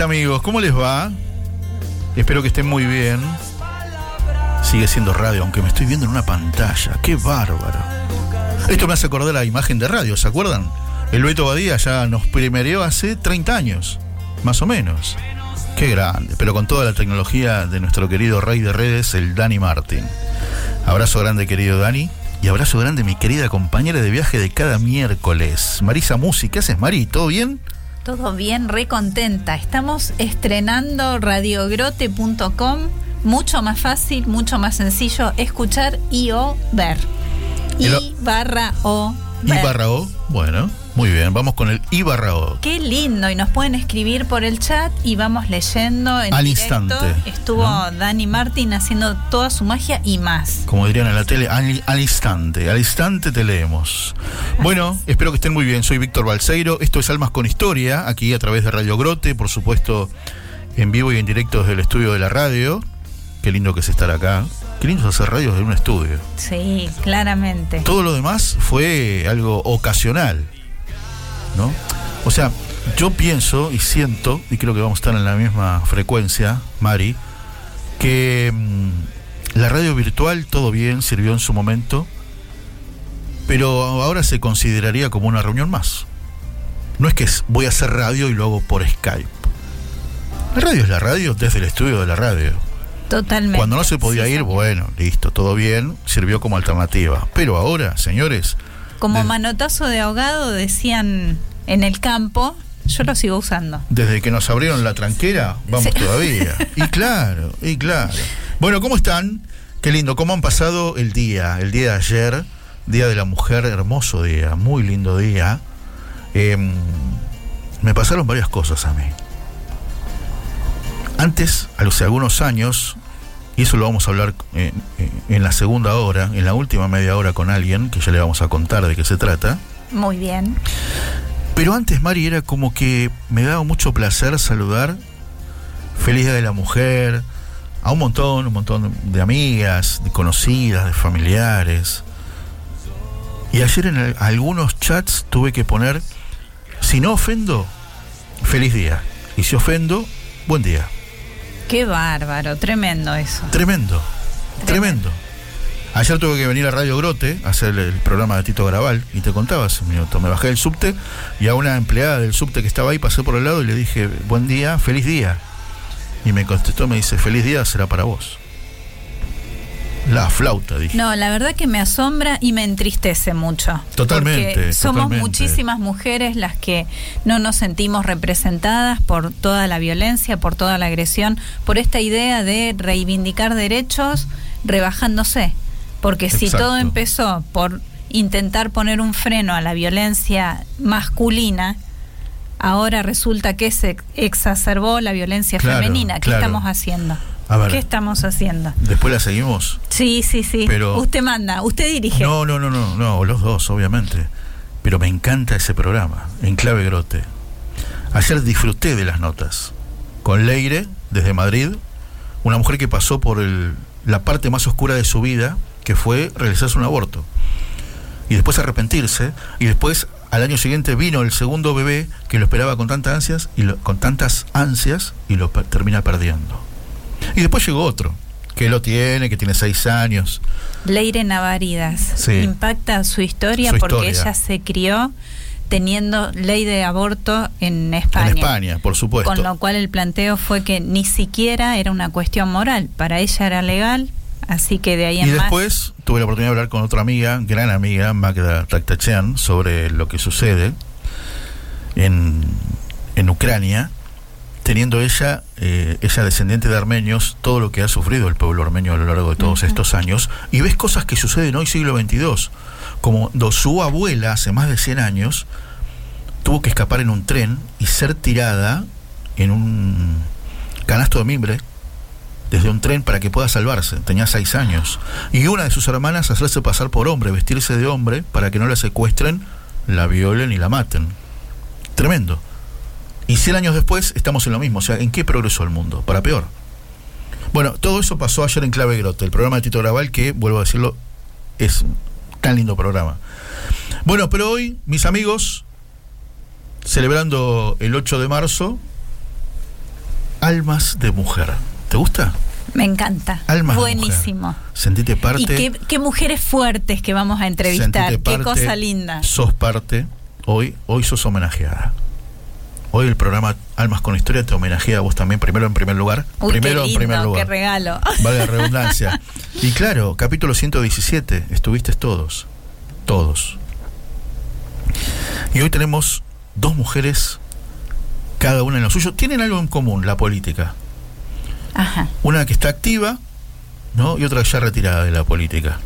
Amigos? ¿Cómo les va? Espero que estén muy bien. Sigue siendo radio, aunque me estoy viendo en una pantalla. ¡Qué bárbaro! Esto me hace acordar la imagen de radio, ¿se acuerdan? El Beto Badía ya nos primereó hace 30 años, más o menos. Qué grande, pero con toda la tecnología de nuestro querido rey de redes, el Dani Martin. Abrazo grande, querido Dani. Y abrazo grande, mi querida compañera de viaje de cada miércoles, Marisa Musi. ¿Qué haces, Mari? ¿Todo bien? Todo bien, re contenta. Estamos estrenando radiogrote.com. Mucho más fácil, mucho más sencillo escuchar y o ver. Y barra o. Ver. Y barra o, bueno. Muy bien, vamos con el I barra O. Qué lindo, y nos pueden escribir por el chat y vamos leyendo en Al instante. Estuvo Dani Martín haciendo toda su magia y más. Como dirían en la tele, al, al instante, al instante te leemos. Bueno, espero que estén muy bien. Soy Víctor Balseiro. Esto es Almas con Historia, aquí a través de Radio Grote, por supuesto, en vivo y en directo desde el estudio de la radio. Qué lindo que es estar acá. Qué lindo es hacer radio desde un estudio. Sí, claramente. Todo lo demás fue algo ocasional. ¿No? O sea, yo pienso y siento, y creo que vamos a estar en la misma frecuencia, Mari, que mmm, la radio virtual, todo bien, sirvió en su momento, pero ahora se consideraría como una reunión más. No es que voy a hacer radio y lo hago por Skype. La radio es la radio desde el estudio de la radio. Totalmente. Cuando no se podía Sí, ir, bueno, listo, todo bien, sirvió como alternativa. Pero ahora, señores, Como manotazo de ahogado decían en el campo, yo lo sigo usando. Desde que nos abrieron la tranquera, vamos Sí. todavía. Y claro, y claro. Bueno, ¿cómo están? Qué lindo, ¿cómo han pasado el día? El día de ayer, Día de la Mujer, hermoso día, muy lindo día. Em, me pasaron varias cosas a mí. Antes, hace algunos años, y eso lo vamos a hablar eh, eh, en la segunda hora, en la última media hora con alguien, que ya le vamos a contar de qué se trata. Muy bien. Pero antes, Mari, era como que me daba mucho placer saludar Feliz Día de la Mujer a un montón, un montón de amigas, de conocidas, de familiares. Y ayer en el- algunos chats tuve que poner, si no ofendo, feliz día. Y si ofendo, buen día. Qué bárbaro, tremendo eso. Tremendo, tremendo. Ayer tuve que venir a Radio Grote a hacer el programa de Tito Garabal y te contaba hace un minuto. Me bajé del subte y a una empleada del subte que estaba ahí pasé por el lado y le dije, buen día, feliz día. Y me contestó, me dice, feliz día será para vos. La flauta, dije. No, la verdad que me asombra y me entristece mucho. Totalmente, Porque somos totalmente. muchísimas mujeres las que no nos sentimos representadas por toda la violencia, por toda la agresión, por esta idea de reivindicar derechos rebajándose. Porque si todo empezó por intentar poner un freno a la violencia masculina, ahora resulta que se exacerbó la violencia Claro, femenina. ¿Qué claro. estamos haciendo? A ver. ¿Qué estamos haciendo? Después la seguimos. Sí, sí, sí. Pero- usted manda, usted dirige. No, no, no, no, no, los dos, obviamente. Pero me encanta ese programa, en clave grote. Ayer disfruté de las notas. Con Leire, desde Madrid, una mujer que pasó por el- la parte más oscura de su vida, que fue realizarse un aborto. Y después arrepentirse. Y después, al año siguiente, vino el segundo bebé que lo esperaba con tantas ansias y lo- con tantas ansias y lo per- termina perdiendo. Y después llegó otro, que lo tiene, que tiene seis años. Leire Navaridas. Sí. Impacta su historia Su porque historia. ella se crió teniendo ley de aborto en España. En España, por supuesto. Con lo cual el planteo fue que ni siquiera era una cuestión moral. Para ella era legal, así que de ahí en Y más. después tuve la oportunidad de hablar con otra amiga, gran amiga, Magda Taktachian, sobre lo que sucede en, en Ucrania. teniendo ella, eh, ella descendiente de armenios, todo lo que ha sufrido el pueblo armenio a lo largo de todos estos años, y ves cosas que suceden hoy siglo XXII, como su abuela hace más de 100 años tuvo que escapar en un tren y ser tirada en un canasto de mimbre desde un tren para que pueda salvarse. Tenía seis años. Y una de sus hermanas hacerse pasar por hombre, vestirse de hombre para que no la secuestren, la violen y la maten. Tremendo. Y 100 años después estamos en lo mismo. O sea, ¿en qué progresó el mundo? Para peor. Bueno, todo eso pasó ayer en Clave Grote, el programa de Tito Graval, que, vuelvo a decirlo, es tan lindo programa. Bueno, pero hoy, mis amigos, celebrando el 8 de marzo, Almas de Mujer. ¿Te gusta? Me encanta. Almas Buenísimo. De mujer. Sentite parte. Y qué, qué, mujeres fuertes que vamos a entrevistar. Parte, qué cosa linda. Sos parte. Hoy, hoy sos homenajeada. Hoy el programa Almas con Historia te homenajea a vos también, primero en primer lugar. Uy, primero qué lindo, en primer lugar. Qué regalo. Vale la redundancia. y claro, capítulo 117, estuviste todos. Todos. Y hoy tenemos dos mujeres, cada una en lo suyo. Tienen algo en común, la política. Ajá. Una que está activa, ¿no? Y otra ya retirada de la política.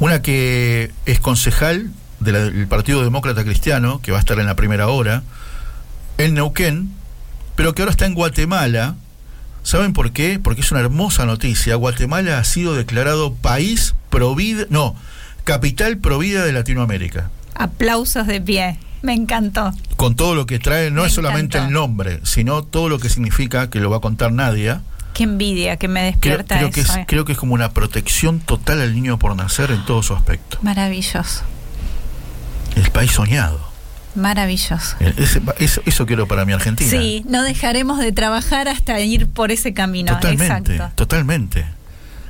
Una que es concejal del Partido Demócrata Cristiano, que va a estar en la primera hora, en Neuquén, pero que ahora está en Guatemala. ¿Saben por qué? Porque es una hermosa noticia. Guatemala ha sido declarado país provida, no, capital provida de Latinoamérica. Aplausos de pie. Me encantó. Con todo lo que trae, no Me es solamente encantó. el nombre, sino todo lo que significa, que lo va a contar Nadia. Qué envidia que me despierta creo que eso. es, eh. creo que es como una protección total al niño por nacer en todo su aspecto. Maravilloso. El país soñado. Maravilloso. Ese- eso, eso quiero para mi Argentina. Sí, no dejaremos de trabajar hasta ir por ese camino. Totalmente, Exacto. totalmente.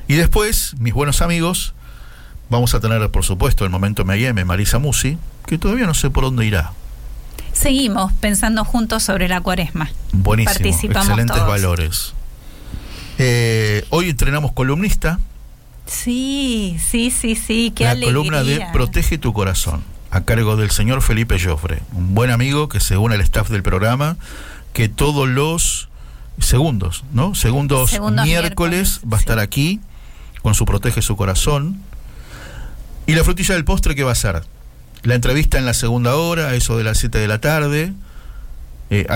Y después, mis buenos amigos, vamos a tener, por supuesto, el momento M&M, Marisa Musi, que todavía no sé por dónde irá. Seguimos pensando juntos sobre la cuaresma. Buenísimo, Participamos excelentes todos. valores. Eh, hoy entrenamos columnista, Sí, sí, sí, sí, qué la alegría. columna de Protege tu corazón, a cargo del señor Felipe Joffre, un buen amigo que se une al staff del programa, que todos los segundos, ¿no? Segundos, Segundos miércoles, miércoles, va a estar aquí con su Protege su corazón. Y la frutilla del postre, ¿qué va a ser? La entrevista en la segunda hora, eso de las 7 de la tarde. Eh,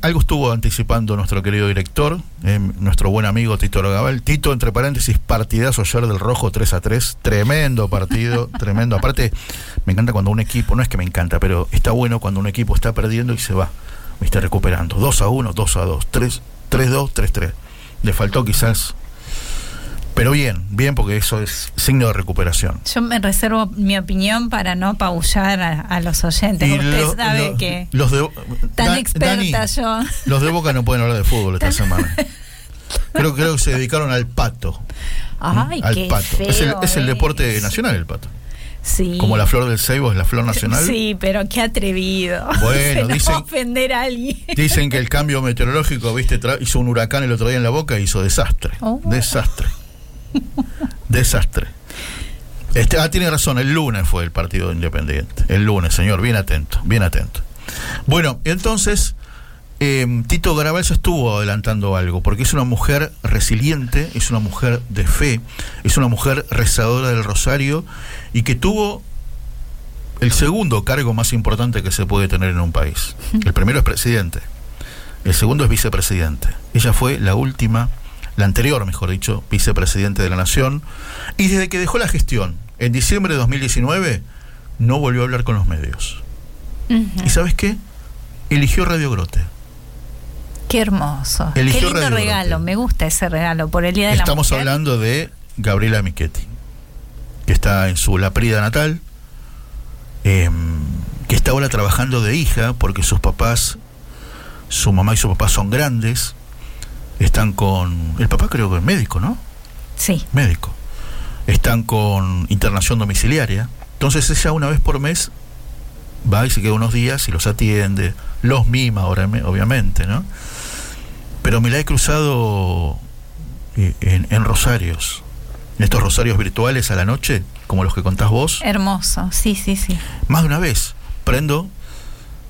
algo estuvo anticipando nuestro querido director, eh, nuestro buen amigo Tito Rogabal. Tito, entre paréntesis, partidazo ayer del Rojo 3 a 3. Tremendo partido, tremendo. Aparte, me encanta cuando un equipo, no es que me encanta, pero está bueno cuando un equipo está perdiendo y se va, está recuperando. 2 a 1, 2 a 2, 3, 3 2, 3 3. Le faltó quizás. Pero bien, bien, porque eso es signo de recuperación. Yo me reservo mi opinión para no apabullar a, a los oyentes. Usted lo- sabe lo- que los de, tan Dan- experta Dani, yo. Los de Boca no pueden hablar de fútbol esta semana. Creo, creo que se dedicaron al pato. Ay, al qué pato. feo es el, es el deporte nacional el pato. Sí. Como la flor del ceibo es la flor nacional. Sí, pero qué atrevido. Bueno, Se dicen- ofender a alguien. Dicen que el cambio meteorológico, viste, tra- hizo un huracán el otro día en la boca y hizo desastre. Oh. Desastre. desastre. Este, ah, tiene razón, el lunes fue el partido independiente. El lunes, señor, bien atento, bien atento. Bueno, entonces, eh, Tito Garabal ya estuvo adelantando algo, porque es una mujer resiliente, es una mujer de fe, es una mujer rezadora del rosario y que tuvo el segundo cargo más importante que se puede tener en un país. El primero es presidente, el segundo es vicepresidente. Ella fue la última, la anterior, mejor dicho, vicepresidente de la Nación, y desde que dejó la gestión, en diciembre de 2019, no volvió a hablar con los medios. ¿Y sabes qué? Eligió Radio Grote. Qué hermoso. Eligió qué lindo Radio regalo. Grote. Me gusta ese regalo por el Día de la Estamos Mujer. hablando de Gabriela Michetti, que está en su Laprida natal, eh, que está ahora trabajando de hija porque sus papás, su mamá y su papá son grandes, están con... El papá creo que es médico, ¿no? Sí. Médico. Están con internación domiciliaria. Entonces ella una vez por mes va y se queda unos días y los atiende, los mima ahora, obviamente, ¿no? Pero me la he cruzado eh, en, en rosarios, en estos rosarios virtuales a la noche, como los que contás vos, Hermoso. Sí, sí, sí. más de una vez. Prendo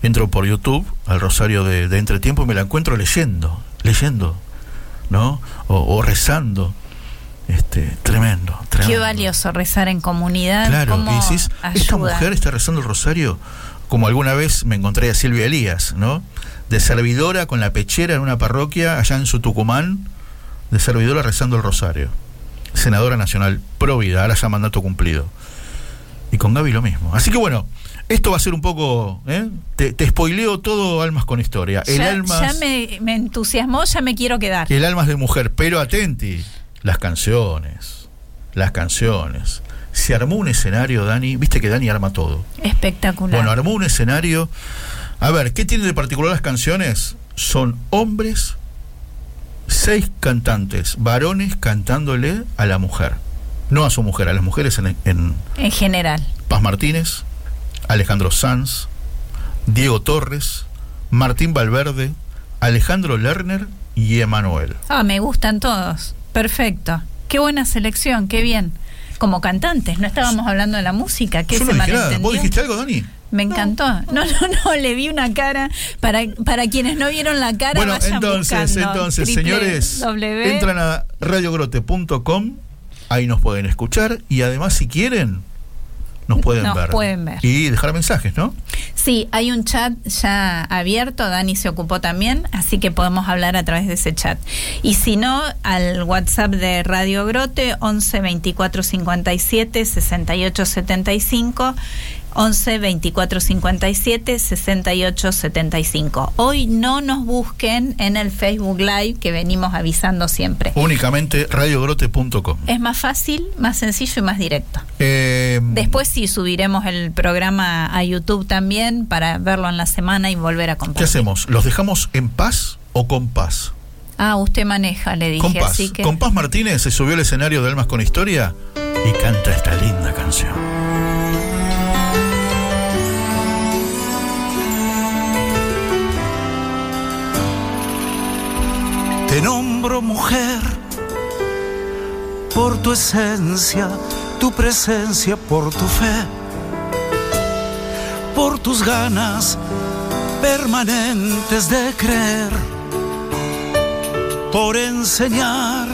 entro por YouTube al Rosario de, de Entretiempo y me la encuentro leyendo, leyendo, ¿no? O, o rezando. Este, tremendo, tremendo. Qué valioso rezar en comunidad. Claro, y decís, esta mujer está rezando el rosario, como alguna vez me encontré a Silvia Elías, ¿no? De servidora con la pechera en una parroquia allá en su Tucumán, de servidora rezando el rosario. Senadora nacional, pro vida, ahora ya mandato cumplido. Y con Gaby lo mismo. Así que bueno, esto va a ser un poco. ¿eh? Te, te spoileo todo Almas con Historia. El ya, almas. ya me, me entusiasmó, ya me quiero quedar. El almas de mujer, pero atenti, las canciones, las canciones. Se armó un escenario, Dani, viste que Dani arma todo. Espectacular. Bueno, armó un escenario. A ver, ¿qué tienen de particular las canciones? Son hombres, seis cantantes, varones cantándole a la mujer. No a su mujer, a las mujeres en, en en general. Paz Martínez, Alejandro Sanz, Diego Torres, Martín Valverde, Alejandro Lerner y Emanuel. Ah, me gustan todos. Perfecto. Qué buena selección, qué bien. Como cantantes, no estábamos hablando de la música, que Yo se no dije nada. ¿Vos dijiste algo, Dani? Me encantó. No, no, no, le vi una cara. Para, para quienes no vieron la cara, Bueno, vayan entonces, buscando entonces, señores, W. entran a radiogrote.com, ahí nos pueden escuchar y además si quieren nos pueden Nos ver. pueden ver. Y dejar mensajes, ¿no? Sí, hay un chat ya abierto, Dani se ocupó también, así que podemos hablar a través de ese chat. Y si no, al WhatsApp de Radio Grote, 11 24 57 68 75. 11 24 57 68 75. Hoy no nos busquen en el Facebook Live que venimos avisando siempre. Únicamente radiogrote.com. Es más fácil, más sencillo y más directo. Eh, Después sí subiremos el programa a YouTube también para verlo en la semana y volver a ¿Qué compartir. hacemos? ¿Los dejamos en paz o con paz? Ah, usted maneja, le dije, Con paz. así que Con paz Martínez se subió al escenario de Almas con Historia y canta esta linda canción. Mujer por tu esencia, tu presencia, por tu fe, por tus ganas permanentes de creer, por enseñar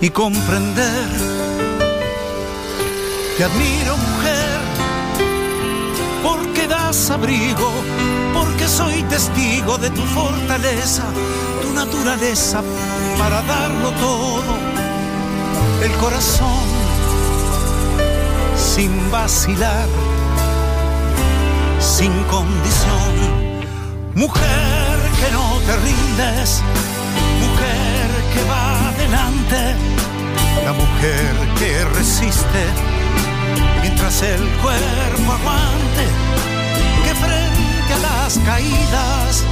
y comprender. Te admiro mujer porque das abrigo, porque soy testigo de tu fortaleza, tu naturaleza para darlo todo, el corazón sin vacilar, sin condición. Mujer que no te rindes, mujer que va adelante, la mujer que resiste mientras el cuerpo aguante, las caídas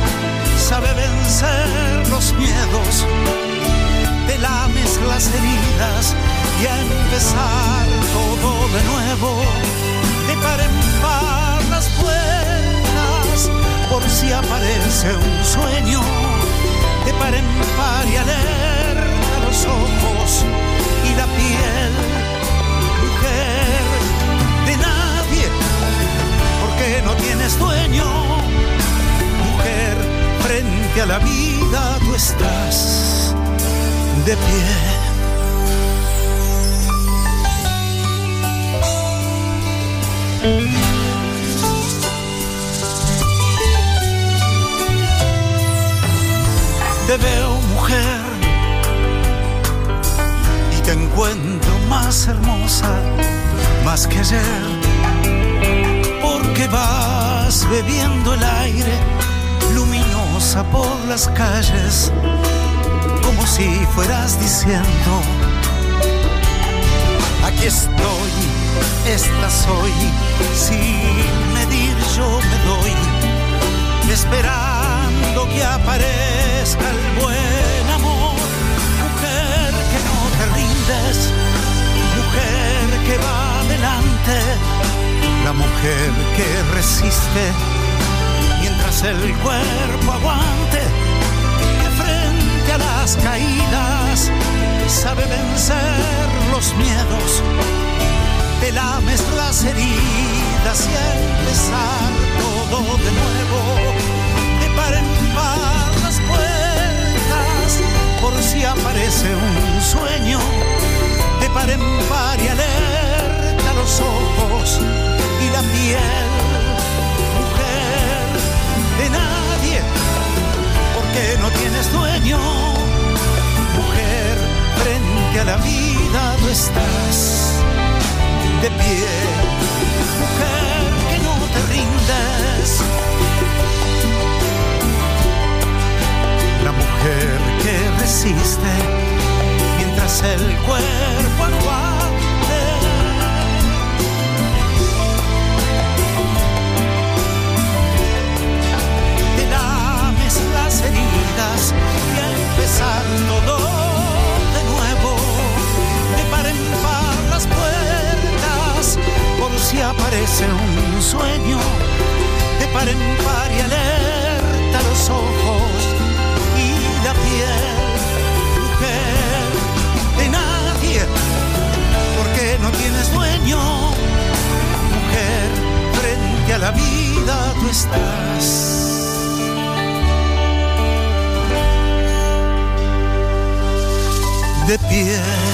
sabe vencer los miedos, te lames las heridas y a empezar todo de nuevo, de par en par las puertas, por si aparece un sueño, de par en par y alerta los ojos y la piel mujer no tienes dueño. Mujer, frente a la vida tú estás de pie. Te veo mujer y te encuentro más hermosa, más que ayer, porque vas bebiendo el aire luminosa por las calles, como si fueras diciendo, aquí estoy, esta soy, sin medir yo me doy, esperando que aparezca mujer que resiste mientras el cuerpo aguante, que frente a las caídas sabe vencer los miedos, te lames las heridas y empezar todo de nuevo. De par en par las puertas, por si aparece un sueño. De par en par y alerta los ojos piel. Mujer de nadie, porque no tienes dueño. Mujer, frente a la vida tú estás de pie, mujer que no te rindes. La mujer que resiste mientras el cuerpo aguante. Y a empezar todo de nuevo, de par en par las puertas, por si aparece un sueño, de par en par y alerta los ojos y la piel, mujer de nadie, porque no tienes dueño, mujer, frente a la vida tú estás. De pie.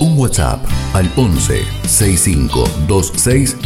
Un WhatsApp al 11 6526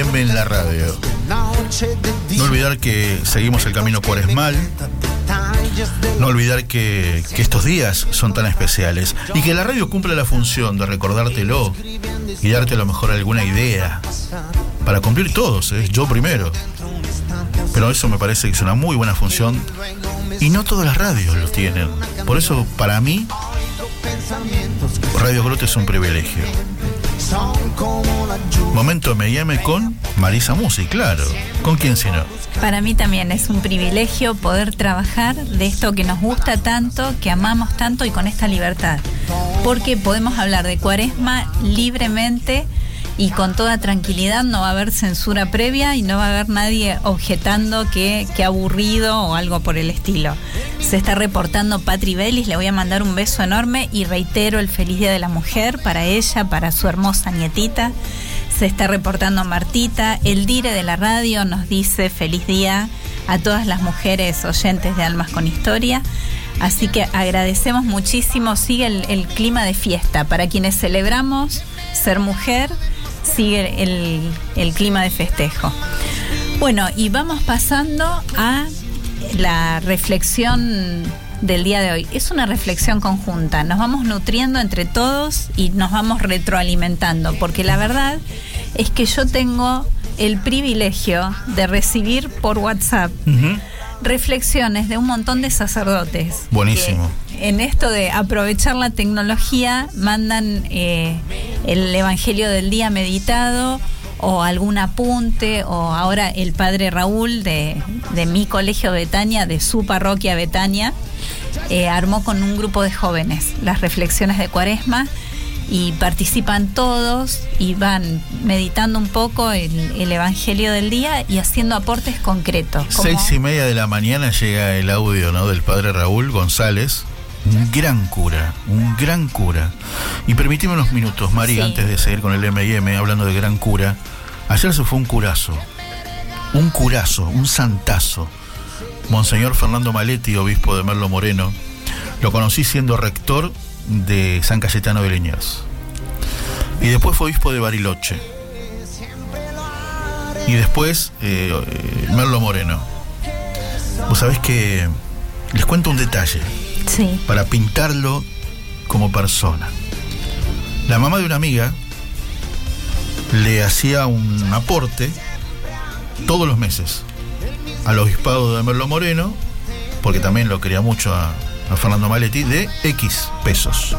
En la radio. No olvidar que seguimos el camino cuaresmal. No olvidar que, que estos días son tan especiales y que la radio cumple la función de recordártelo y darte a lo mejor alguna idea para cumplir todos, ¿eh? yo primero. Pero eso me parece que es una muy buena función y no todas las radios lo tienen. Por eso, para mí, Radio Grote es un privilegio. Momento M&M con Marisa Musi, claro. ¿Con quién si no? Para mí también es un privilegio poder trabajar de esto que nos gusta tanto, que amamos tanto y con esta libertad. Porque podemos hablar de cuaresma libremente y con toda tranquilidad, no va a haber censura previa y no va a haber nadie objetando que, que aburrido o algo por el estilo. Se está reportando Patri Bellis, le voy a mandar un beso enorme y reitero el feliz Día de la Mujer para ella, para su hermosa nietita. Se está reportando Martita, el dire de la radio nos dice feliz día a todas las mujeres oyentes de Almas con Historia. Así que agradecemos muchísimo, sigue el, clima de fiesta. Para quienes celebramos ser mujer, sigue el clima de festejo. Bueno, y vamos pasando a la reflexión del día de hoy. Es una reflexión conjunta. Nos vamos nutriendo entre todos y nos vamos retroalimentando, porque la verdad es que yo tengo el privilegio de recibir por WhatsApp reflexiones de un montón de sacerdotes. Buenísimo. En esto de aprovechar la tecnología, mandan eh, el Evangelio del día meditado o algún apunte, o ahora el padre Raúl de, de mi colegio Betania, de su parroquia Betania, eh, armó con un grupo de jóvenes las reflexiones de Cuaresma y participan todos y van meditando un poco el, el Evangelio del día y haciendo aportes concretos. Seis y media de la mañana llega el audio ¿no? del padre Raúl González. Un gran cura, un gran cura. Y permíteme unos minutos, Mari, Sí. antes de seguir con el M&M, hablando de gran cura. Ayer se fue un curazo. un curazo, un santazo, Monseñor Fernando Maletti, obispo de Merlo Moreno. Lo conocí siendo rector de San Cayetano de Liniers. Y después fue obispo de Bariloche. Y después eh, Merlo Moreno. Vos sabés que les cuento un detalle Sí. para pintarlo como persona. La mamá de una amiga le hacía un aporte todos los meses al obispado de Merlo Moreno, porque también lo quería mucho a, a Fernando Maletti, de X pesos.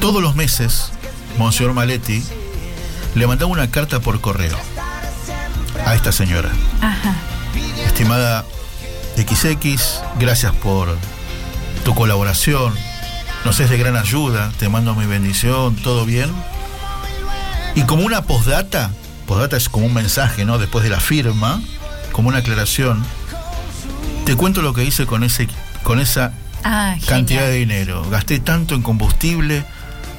Todos los meses, Monseñor Maletti le mandaba una carta por correo a esta señora. Ajá. Estimada XX, gracias por tu colaboración. Nos es de gran ayuda. Te mando mi bendición. ¿Todo bien? Y como una postdata, postdata es como un mensaje, ¿no? Después de la firma, como una aclaración. Te cuento lo que hice con ese con esa Ah, cantidad de dinero. Gasté tanto en combustible,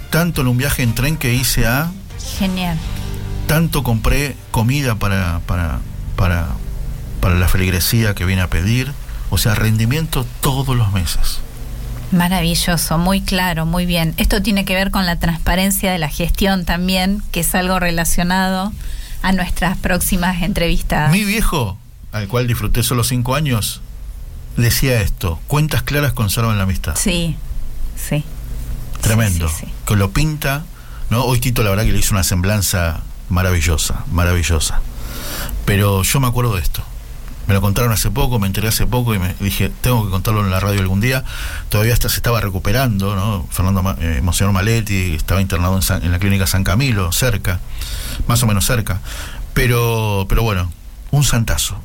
tanto en un viaje en tren que hice a Genial. tanto compré comida para, para, para, para la feligresía que viene a pedir. O sea, rendimiento todos los meses. Maravilloso, muy claro, muy bien. Esto tiene que ver con la transparencia de la gestión también, que es algo relacionado a nuestras próximas entrevistas. Mi viejo, al cual disfruté solo cinco años, decía esto, cuentas claras conservan la amistad. Sí, sí. Tremendo. Sí, sí, sí. Que lo pinta, ¿no? Hoy Tito la verdad que le hizo una semblanza maravillosa, maravillosa. Pero yo me acuerdo de esto. Me lo contaron hace poco, me enteré hace poco y me dije, tengo que contarlo en la radio algún día. Todavía hasta se estaba recuperando, ¿no? Fernando eh, Monseñor Maletti estaba internado en, San- en la clínica San Camilo, cerca, más o menos cerca. Pero, pero bueno, un santazo.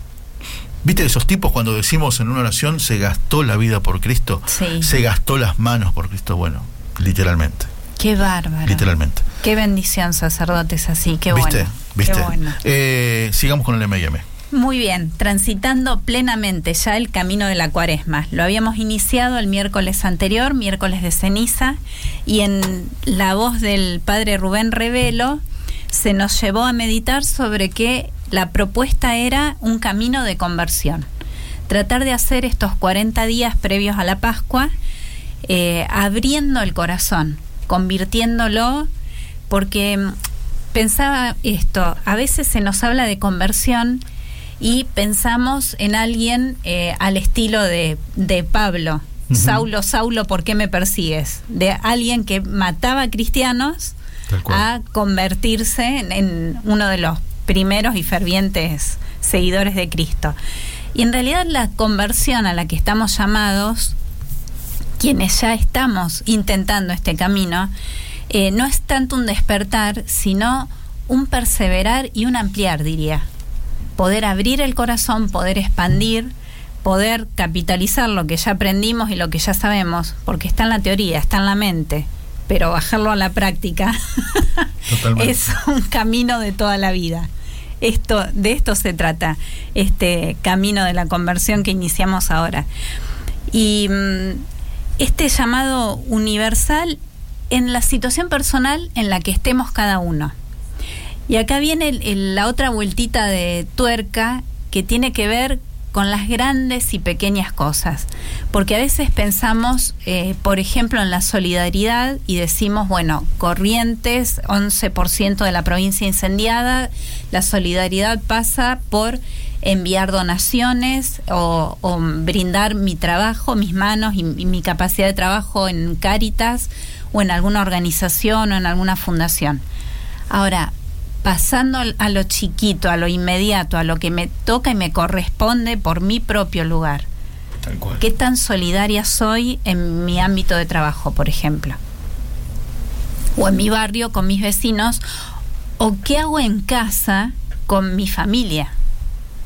¿Viste esos tipos cuando decimos en una oración se gastó la vida por Cristo? Sí. Se gastó las manos por Cristo. Bueno, literalmente. Qué bárbaro. Literalmente. Qué bendición, sacerdotes así, qué ¿Viste? bueno. ¿Viste? Qué bueno. Eh, sigamos con el M&M. Muy bien, transitando plenamente ya el camino de la cuaresma. Lo habíamos iniciado el miércoles anterior, miércoles de ceniza, y en la voz del padre Rubén Revelo se nos llevó a meditar sobre que la propuesta era un camino de conversión. Tratar de hacer estos 40 días previos a la Pascua eh, abriendo el corazón, convirtiéndolo, porque mm, pensaba esto, a veces se nos habla de conversión y pensamos en alguien eh, al estilo de, de Pablo. Saulo, Saulo, ¿por qué me persigues? De alguien que mataba a cristianos a convertirse en, en uno de los primeros y fervientes seguidores de Cristo. Y en realidad la conversión a la que estamos llamados, quienes ya estamos intentando este camino, eh, no es tanto un despertar, sino un perseverar y un ampliar, diría. Poder abrir el corazón, poder expandir, poder capitalizar lo que ya aprendimos y lo que ya sabemos, porque está en la teoría, está en la mente, pero bajarlo a la práctica es un camino de toda la vida. Esto, de esto se trata, este camino de la conversión que iniciamos ahora. Y mm, este llamado universal en la situación personal en la que estemos cada uno. Y acá viene el- la otra vueltita de tuerca que tiene que ver con las grandes y pequeñas cosas. Porque a veces pensamos, eh, por ejemplo, en la solidaridad y decimos, bueno, Corrientes, 11% de la provincia incendiada, la solidaridad pasa por enviar donaciones o, o brindar mi trabajo, mis manos y, y mi capacidad de trabajo en Cáritas o en alguna organización o en alguna fundación. Ahora, pasando a lo chiquito, a lo inmediato, a lo que me toca y me corresponde por mi propio lugar. Tal cual. ¿Qué tan solidaria soy en mi ámbito de trabajo, por ejemplo? O en mi barrio con mis vecinos. ¿O qué hago en casa con mi familia?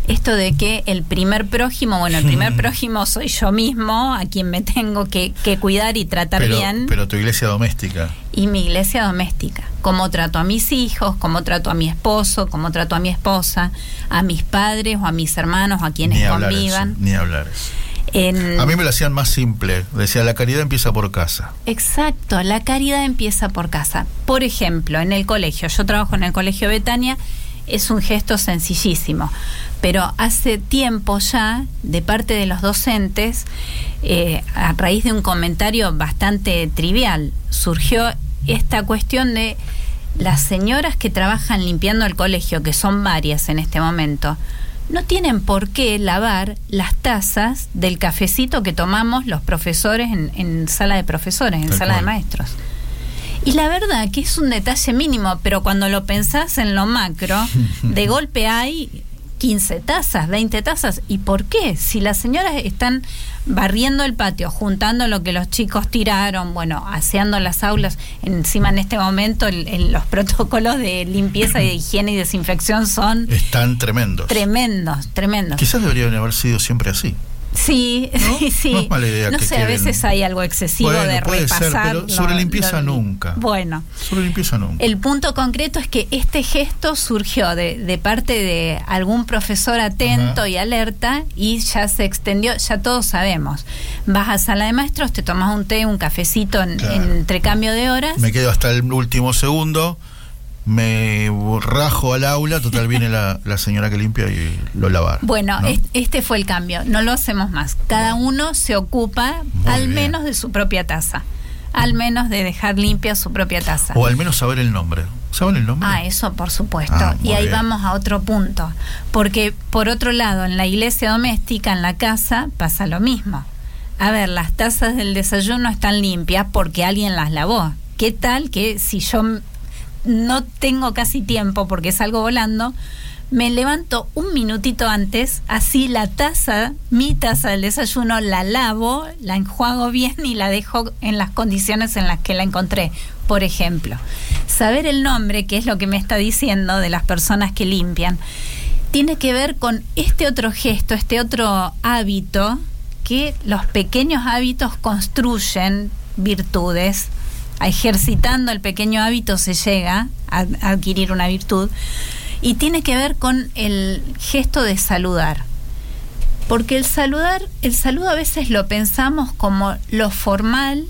Esto de que el primer prójimo, bueno, el primer prójimo soy yo mismo, a quien me tengo que, que cuidar y tratar Pero, bien pero tu iglesia doméstica. y mi iglesia doméstica. Cómo trato a mis hijos, cómo trato a mi esposo, cómo trato a mi esposa, a mis padres o a mis hermanos, a quienes ni hablar convivan. eso, ni hablar eso. En- A mí me lo hacían más simple. Decía, la caridad empieza por casa. Exacto, la caridad empieza por casa. Por ejemplo, en el colegio, yo trabajo en el colegio Betania es un gesto sencillísimo. Pero hace tiempo ya, de parte de los docentes, eh, a raíz de un comentario bastante trivial, surgió esta cuestión de las señoras que trabajan limpiando el colegio, que son varias en este momento, no tienen por qué lavar las tazas del cafecito que tomamos los profesores en, sala de profesores, en sala de maestros. Y la verdad que es un detalle mínimo, pero cuando lo pensás en lo macro, de golpe hay 15 tazas, 20 tazas. ¿Y por qué? Si las señoras están barriendo el patio, juntando lo que los chicos tiraron, bueno, aseando las aulas, encima en este momento los protocolos de limpieza y de higiene y desinfección son... Están tremendos. Tremendos, tremendos. Quizás deberían haber sido siempre así. Sí, sí, sí. No es mala idea no sé, a veces hay algo excesivo de puede repasar. Ser, pero sobre limpieza nunca. Bueno. Sobre limpieza nunca. El punto concreto es que este gesto surgió de, de parte de algún profesor atento y alerta y ya se extendió, ya todos sabemos. Vas a sala de maestros, te tomas un té, un cafecito en, entre cambio de horas. Me quedo hasta el último segundo me rajo al aula, total viene la, señora que limpia y lo lavar. Bueno, este fue el cambio, no lo hacemos más. Cada uno se ocupa al menos de su propia taza, al menos de dejar limpia su propia taza. O al menos saber el nombre. ¿Saben el nombre? Ah, eso por supuesto. Ah, y ahí vamos a otro punto. Porque por otro lado, en la iglesia doméstica, en la casa, pasa lo mismo. A ver, las tazas del desayuno están limpias porque alguien las lavó. ¿Qué tal que si yo no tengo casi tiempo porque salgo volando, me levanto un minutito antes, así la taza, mi taza del desayuno, la lavo, la enjuago bien y la dejo en las condiciones en las que la encontré. Por ejemplo, saber el nombre, que es lo que me está diciendo de las personas que limpian, tiene que ver con este otro gesto, este otro hábito, que los pequeños hábitos construyen virtudes ejercitando el pequeño hábito se llega a, adquirir una virtud y tiene que ver con el gesto de saludar. Porque el saludar, el saludo a veces lo pensamos como lo formal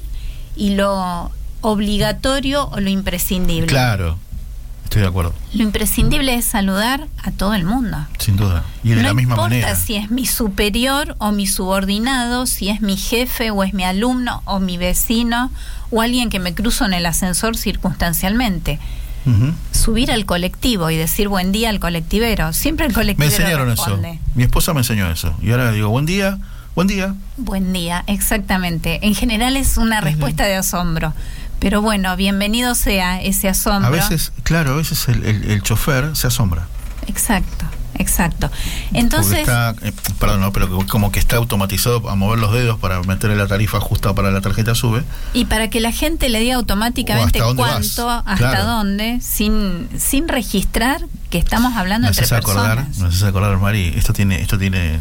y lo obligatorio o lo imprescindible. Claro, estoy de acuerdo. Lo imprescindible es saludar a todo el mundo. Sin duda. Y de la misma manera. No importa si es mi superior o mi subordinado, si es mi jefe o es mi alumno o mi vecino o alguien que me cruzo en el ascensor circunstancialmente. Subir al colectivo y decir buen día al colectivero. Siempre el colectivero. Me enseñaron eso. Mi esposa me enseñó eso. Y ahora digo buen día, buen día. Buen día, exactamente. En general es una respuesta de asombro. Pero bueno, bienvenido sea ese asombro. A veces, claro, a veces el chofer se asombra. Exacto. Exacto. Entonces. Está, eh, perdón, no, pero como que está automatizado a mover los dedos para meterle la tarifa justa para la tarjeta sube. Y para que la gente le diga automáticamente cuánto, hasta dónde, sin, sin registrar que estamos hablando entre haces acordar, personas. Me haces acordar, Mari, esto tiene, esto tiene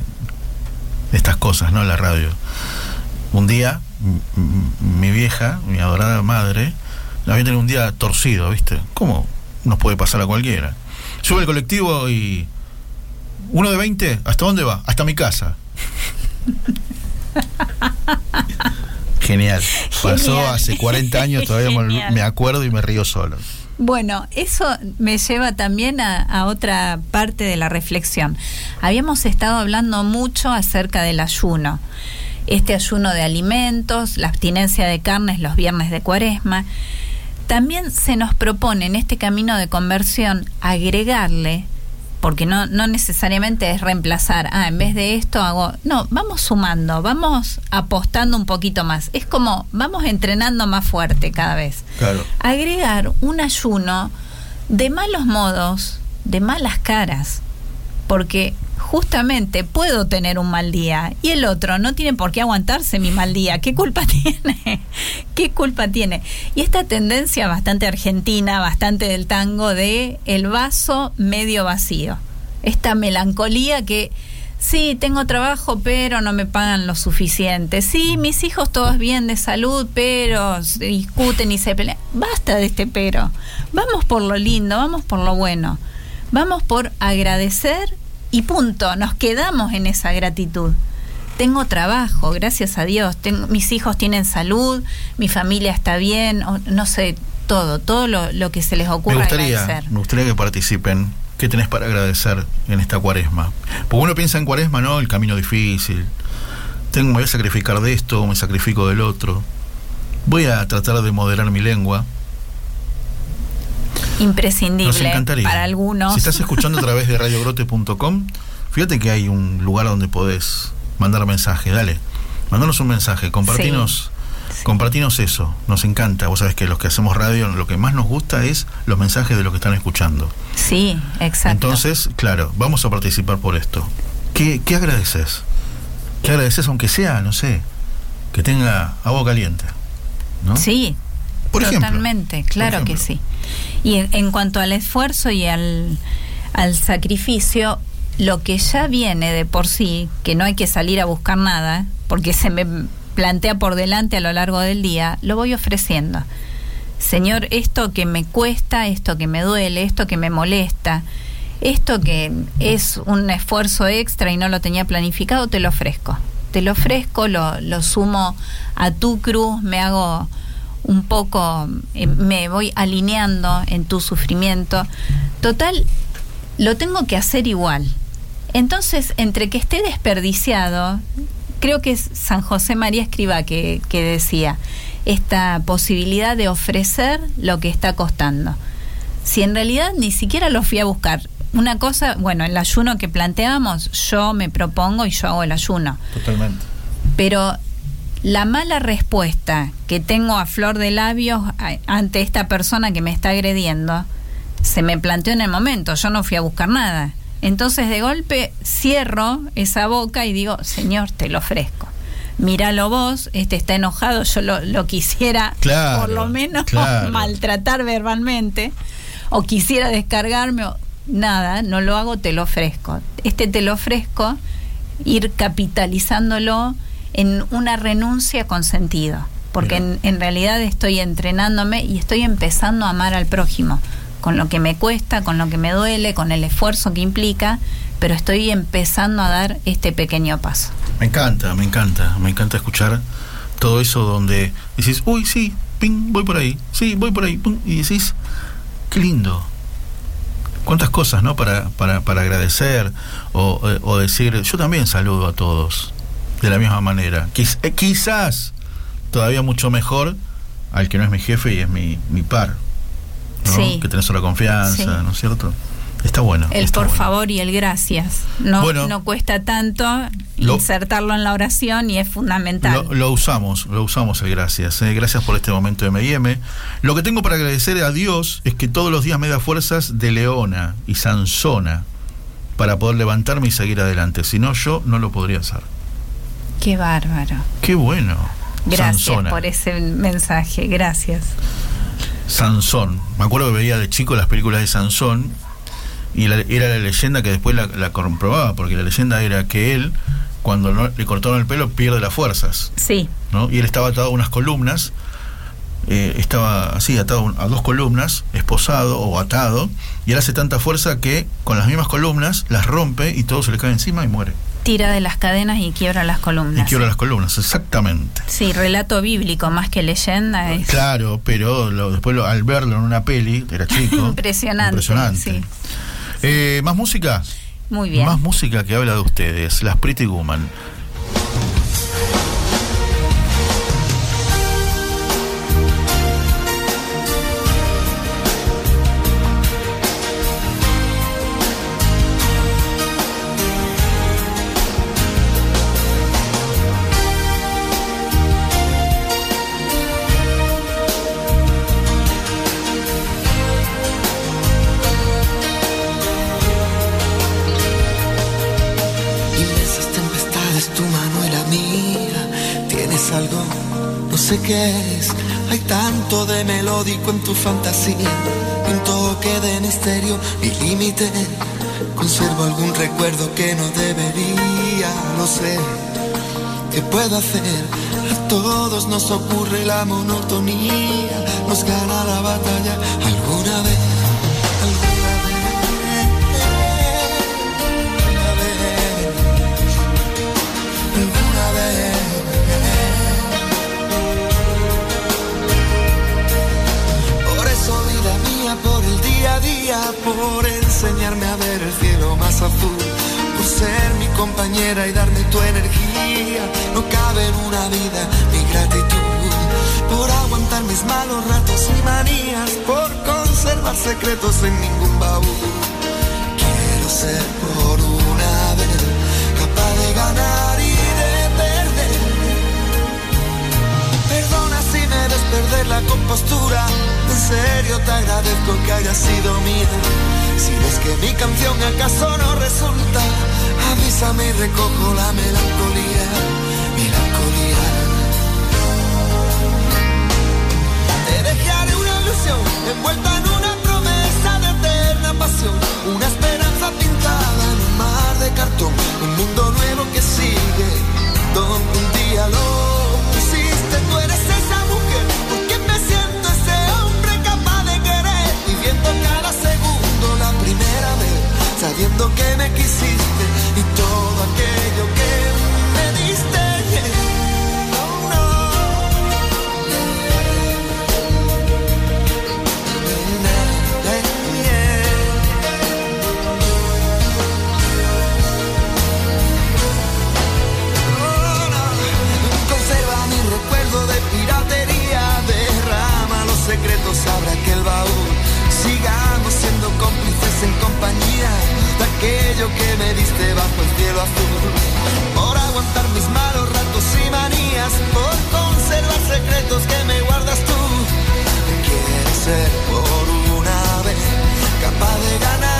estas cosas, ¿no? La radio. Un día, mi vieja, mi adorada madre, había tenido un día torcido, ¿viste? ¿Cómo nos puede pasar a cualquiera? Sube el colectivo y uno de 20, ¿hasta dónde va? Hasta mi casa. Genial. Pasó hace 40 años, todavía me acuerdo y me río solo. Bueno, eso me lleva también a, a, otra parte de la reflexión. Habíamos estado hablando mucho acerca del ayuno. Este ayuno de alimentos, la abstinencia de carnes los viernes de cuaresma. También se nos propone en este camino de conversión agregarle porque no, no necesariamente es reemplazar, ah, en vez de esto hago, no, vamos sumando, vamos apostando un poquito más. Es como, vamos entrenando más fuerte cada vez. Claro. Agregar un ayuno de malos modos, de malas caras, porque justamente puedo tener un mal día y el otro no tiene por qué aguantarse mi mal día. ¿Qué culpa tiene? ¿Qué culpa tiene? Y esta tendencia bastante argentina, bastante del tango de el vaso medio vacío. Esta melancolía que sí, tengo trabajo, pero no me pagan lo suficiente. Sí, mis hijos todos bien de salud, pero se discuten y se pelean. Basta de este pero. Vamos por lo lindo, vamos por lo bueno. Vamos por agradecer y punto, nos quedamos en esa gratitud. Tengo trabajo, gracias a Dios, tengo, mis hijos tienen salud, mi familia está bien, no sé, todo, todo lo, que se les ocurra me gustaría, Me gustaría que participen, ¿Qué tenés para agradecer en esta cuaresma? Porque uno piensa en cuaresma, ¿no? El camino difícil. Tengo, me voy a sacrificar de esto, me sacrifico del otro. Voy a tratar de moderar mi lengua. Imprescindible para algunos. Si estás escuchando a través de radiogrote.com, fíjate que hay un lugar donde podés mandar mensaje. Dale, mandanos un mensaje, compartinos. Compartinos eso, nos encanta. Vos sabés que los que hacemos radio, lo que más nos gusta es los mensajes de los que están escuchando. Sí, exacto. Entonces, claro, vamos a participar por esto. ¿Qué, qué agradeces? ¿Qué agradeces aunque sea, no sé, que tenga agua caliente? ¿no? Sí, por totalmente, claro que sí. Y en, cuanto al esfuerzo y al, al sacrificio, lo que ya viene de por sí, que no hay que salir a buscar nada, porque se me plantea por delante a lo largo del día, lo voy ofreciendo. Señor, esto que me cuesta, esto que me duele, esto que me molesta, esto que es un esfuerzo extra y no lo tenía planificado, te lo ofrezco. Te lo ofrezco, lo, lo sumo a tu cruz, me hago un poco, eh, me voy alineando en tu sufrimiento. Total, lo tengo que hacer igual. Entonces, entre que esté desperdiciado, creo que es San José María Escriba que, que decía, esta posibilidad de ofrecer lo que está costando. Si en realidad ni siquiera lo fui a buscar. Una cosa, bueno, el ayuno que planteamos, yo me propongo y yo hago el ayuno. Totalmente. Pero la mala respuesta que tengo a flor de labios ante esta persona que me está agrediendo se me planteó en el momento, yo no fui a buscar nada. Entonces de golpe cierro esa boca y digo, Señor, te lo ofrezco. Míralo vos, este está enojado, yo lo, quisiera por lo menos maltratar verbalmente, o quisiera descargarme, o, nada, no lo hago, te lo ofrezco. Este te lo ofrezco, ir capitalizándolo en una renuncia con sentido, porque en, en, realidad estoy entrenándome y estoy empezando a amar al prójimo, con lo que me cuesta, con lo que me duele, con el esfuerzo que implica, pero estoy empezando a dar este pequeño paso. Me encanta, me encanta, me encanta escuchar todo eso donde decís, uy, sí, ping, voy por ahí, sí, voy por ahí, y decís, qué lindo, cuántas cosas, ¿no? Para, para, para agradecer o, eh, o, decir, yo también saludo a todos de la misma manera. Eh, quizás todavía mucho mejor al que no es mi jefe y es mi, mi par. ¿no? Que tenés la confianza, ¿no es cierto? Está bueno. El por favor y el gracias. No, no cuesta tanto insertarlo en la oración y es fundamental. Lo, usamos, lo usamos el gracias. ¿eh? Gracias por este momento de M&M. Lo que tengo para agradecer a Dios es que todos los días me da fuerzas de leona y Sansona para poder levantarme y seguir adelante. Si no, yo no lo podría hacer. Qué bárbaro. Qué bueno. Gracias por ese mensaje, gracias. Sansón. Me acuerdo que veía de chico las películas de Sansón y era la leyenda que después la, comprobaba, porque la leyenda era que él, cuando no, le cortaron el pelo, pierde las fuerzas. Sí. ¿no? Y él estaba atado a unas columnas, eh, estaba así, atado a dos columnas, esposado o atado, y él hace tanta fuerza que con las mismas columnas las rompe y todo se le cae encima y muere tira de las cadenas y quiebra las columnas. Y quiebra las columnas, exactamente. Sí, relato bíblico más que leyenda. Es... Claro, pero después al verlo en una peli, era chico. impresionante. Impresionante. Eh, ¿Más música? Muy bien. Más música que habla de ustedes, las Pretty Woman. Hay tanto de melódico en tu fantasía, un toque de misterio y límite. Conservo algún recuerdo que no debería, no sé qué puedo hacer. A todos nos ocurre la monotonía, nos gana la batalla alguna vez. Por enseñar enseñarme a ver el cielo más azul, por ser mi compañera y darme tu energía. No cabe en una vida mi gratitud, por aguantar mis malos ratos y manías, por conservar secretos en ningún baúl. Quiero ser por una perder la compostura. En serio te agradezco que haya sido mía. Si ves que mi canción acaso no resulta, avísame y recojo la melancolía, melancolía. Te dejaré una ilusión envuelta en una promesa de eterna pasión, una esperanza pintada en un mar de cartón, un mundo nuevo que sigue, donde un día lo sabiendo que me quisiste y todo aquello que me diste. Oh, no. Conserva mi recuerdo de piratería, derrama los secretos, abre aquel baúl. Sigamos siendo cómplices en compañía aquello que me diste bajo el cielo azul. Por aguantar mis malos ratos y manías, por conservar secretos que me guardas tú. Quiero ser por una vez capaz de ganar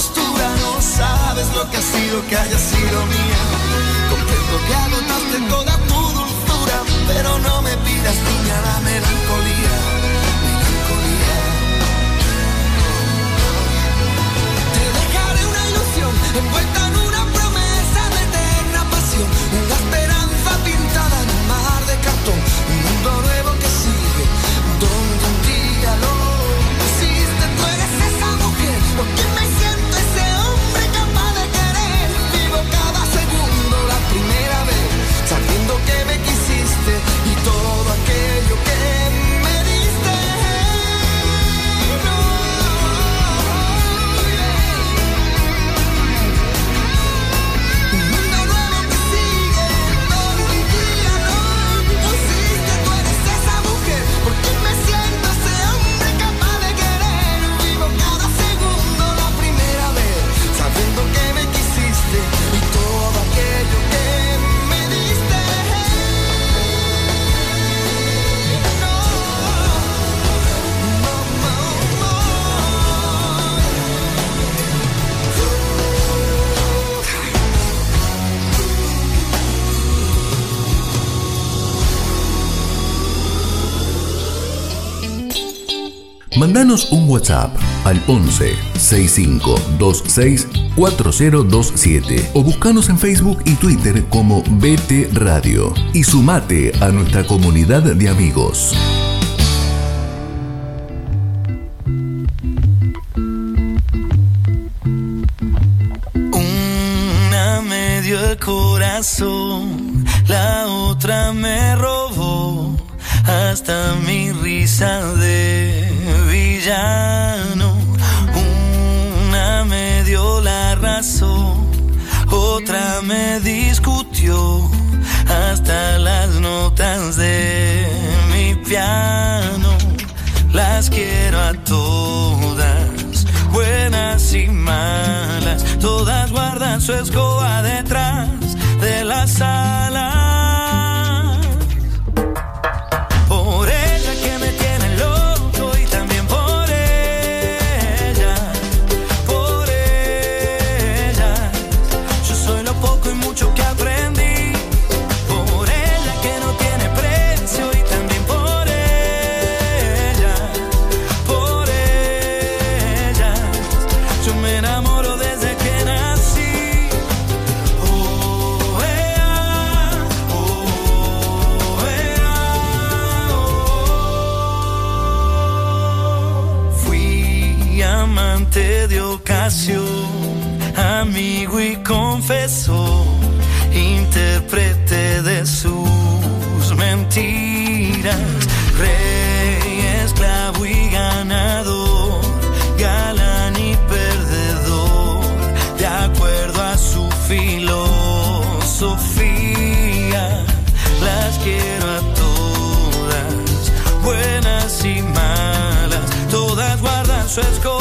compostura, no sabes lo que ha sido que haya sido mía. Comprendo que agotaste toda tu dulzura, pero no me pidas niña la melancolía, melancolía. Te dejaré una ilusión envuelta en una promesa de eterna pasión, una esperanza pintada en un mar de cartón, un mundo nuevo Mandanos un WhatsApp al 11 6526 4027 o buscanos en Facebook y Twitter como BT Radio y sumate a nuestra comunidad de amigos. Una me dio el corazón, la otra me robó hasta mi risa de Una me dio la razón, otra me discutió hasta las notas de mi piano. Las quiero a todas, buenas y malas, todas guardan su escoba detrás de la sala. Amigo y confesor, intérprete de sus mentiras, rey, esclavo y ganador, galán y perdedor, de acuerdo a su filosofía, las quiero a todas, buenas y malas, todas guardan su escoba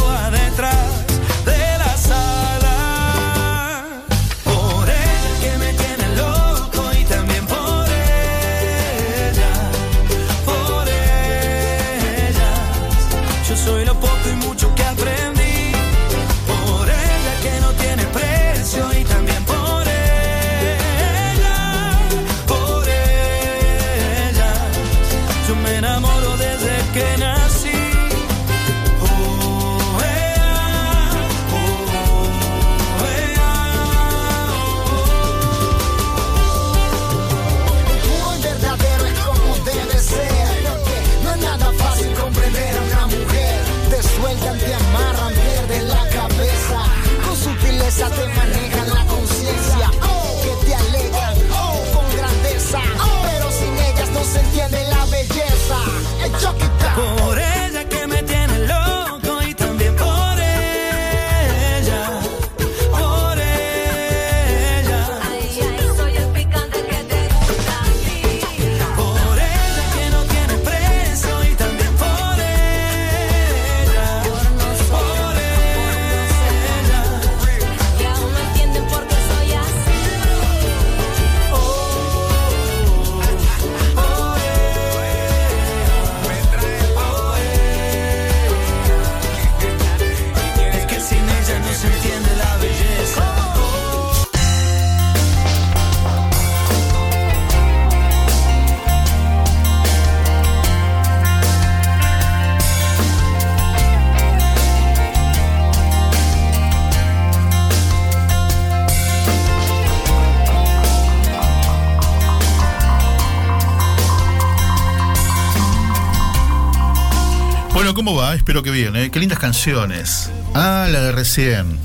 Espero que bien, ¿eh? Qué lindas canciones. Ah, la de recién.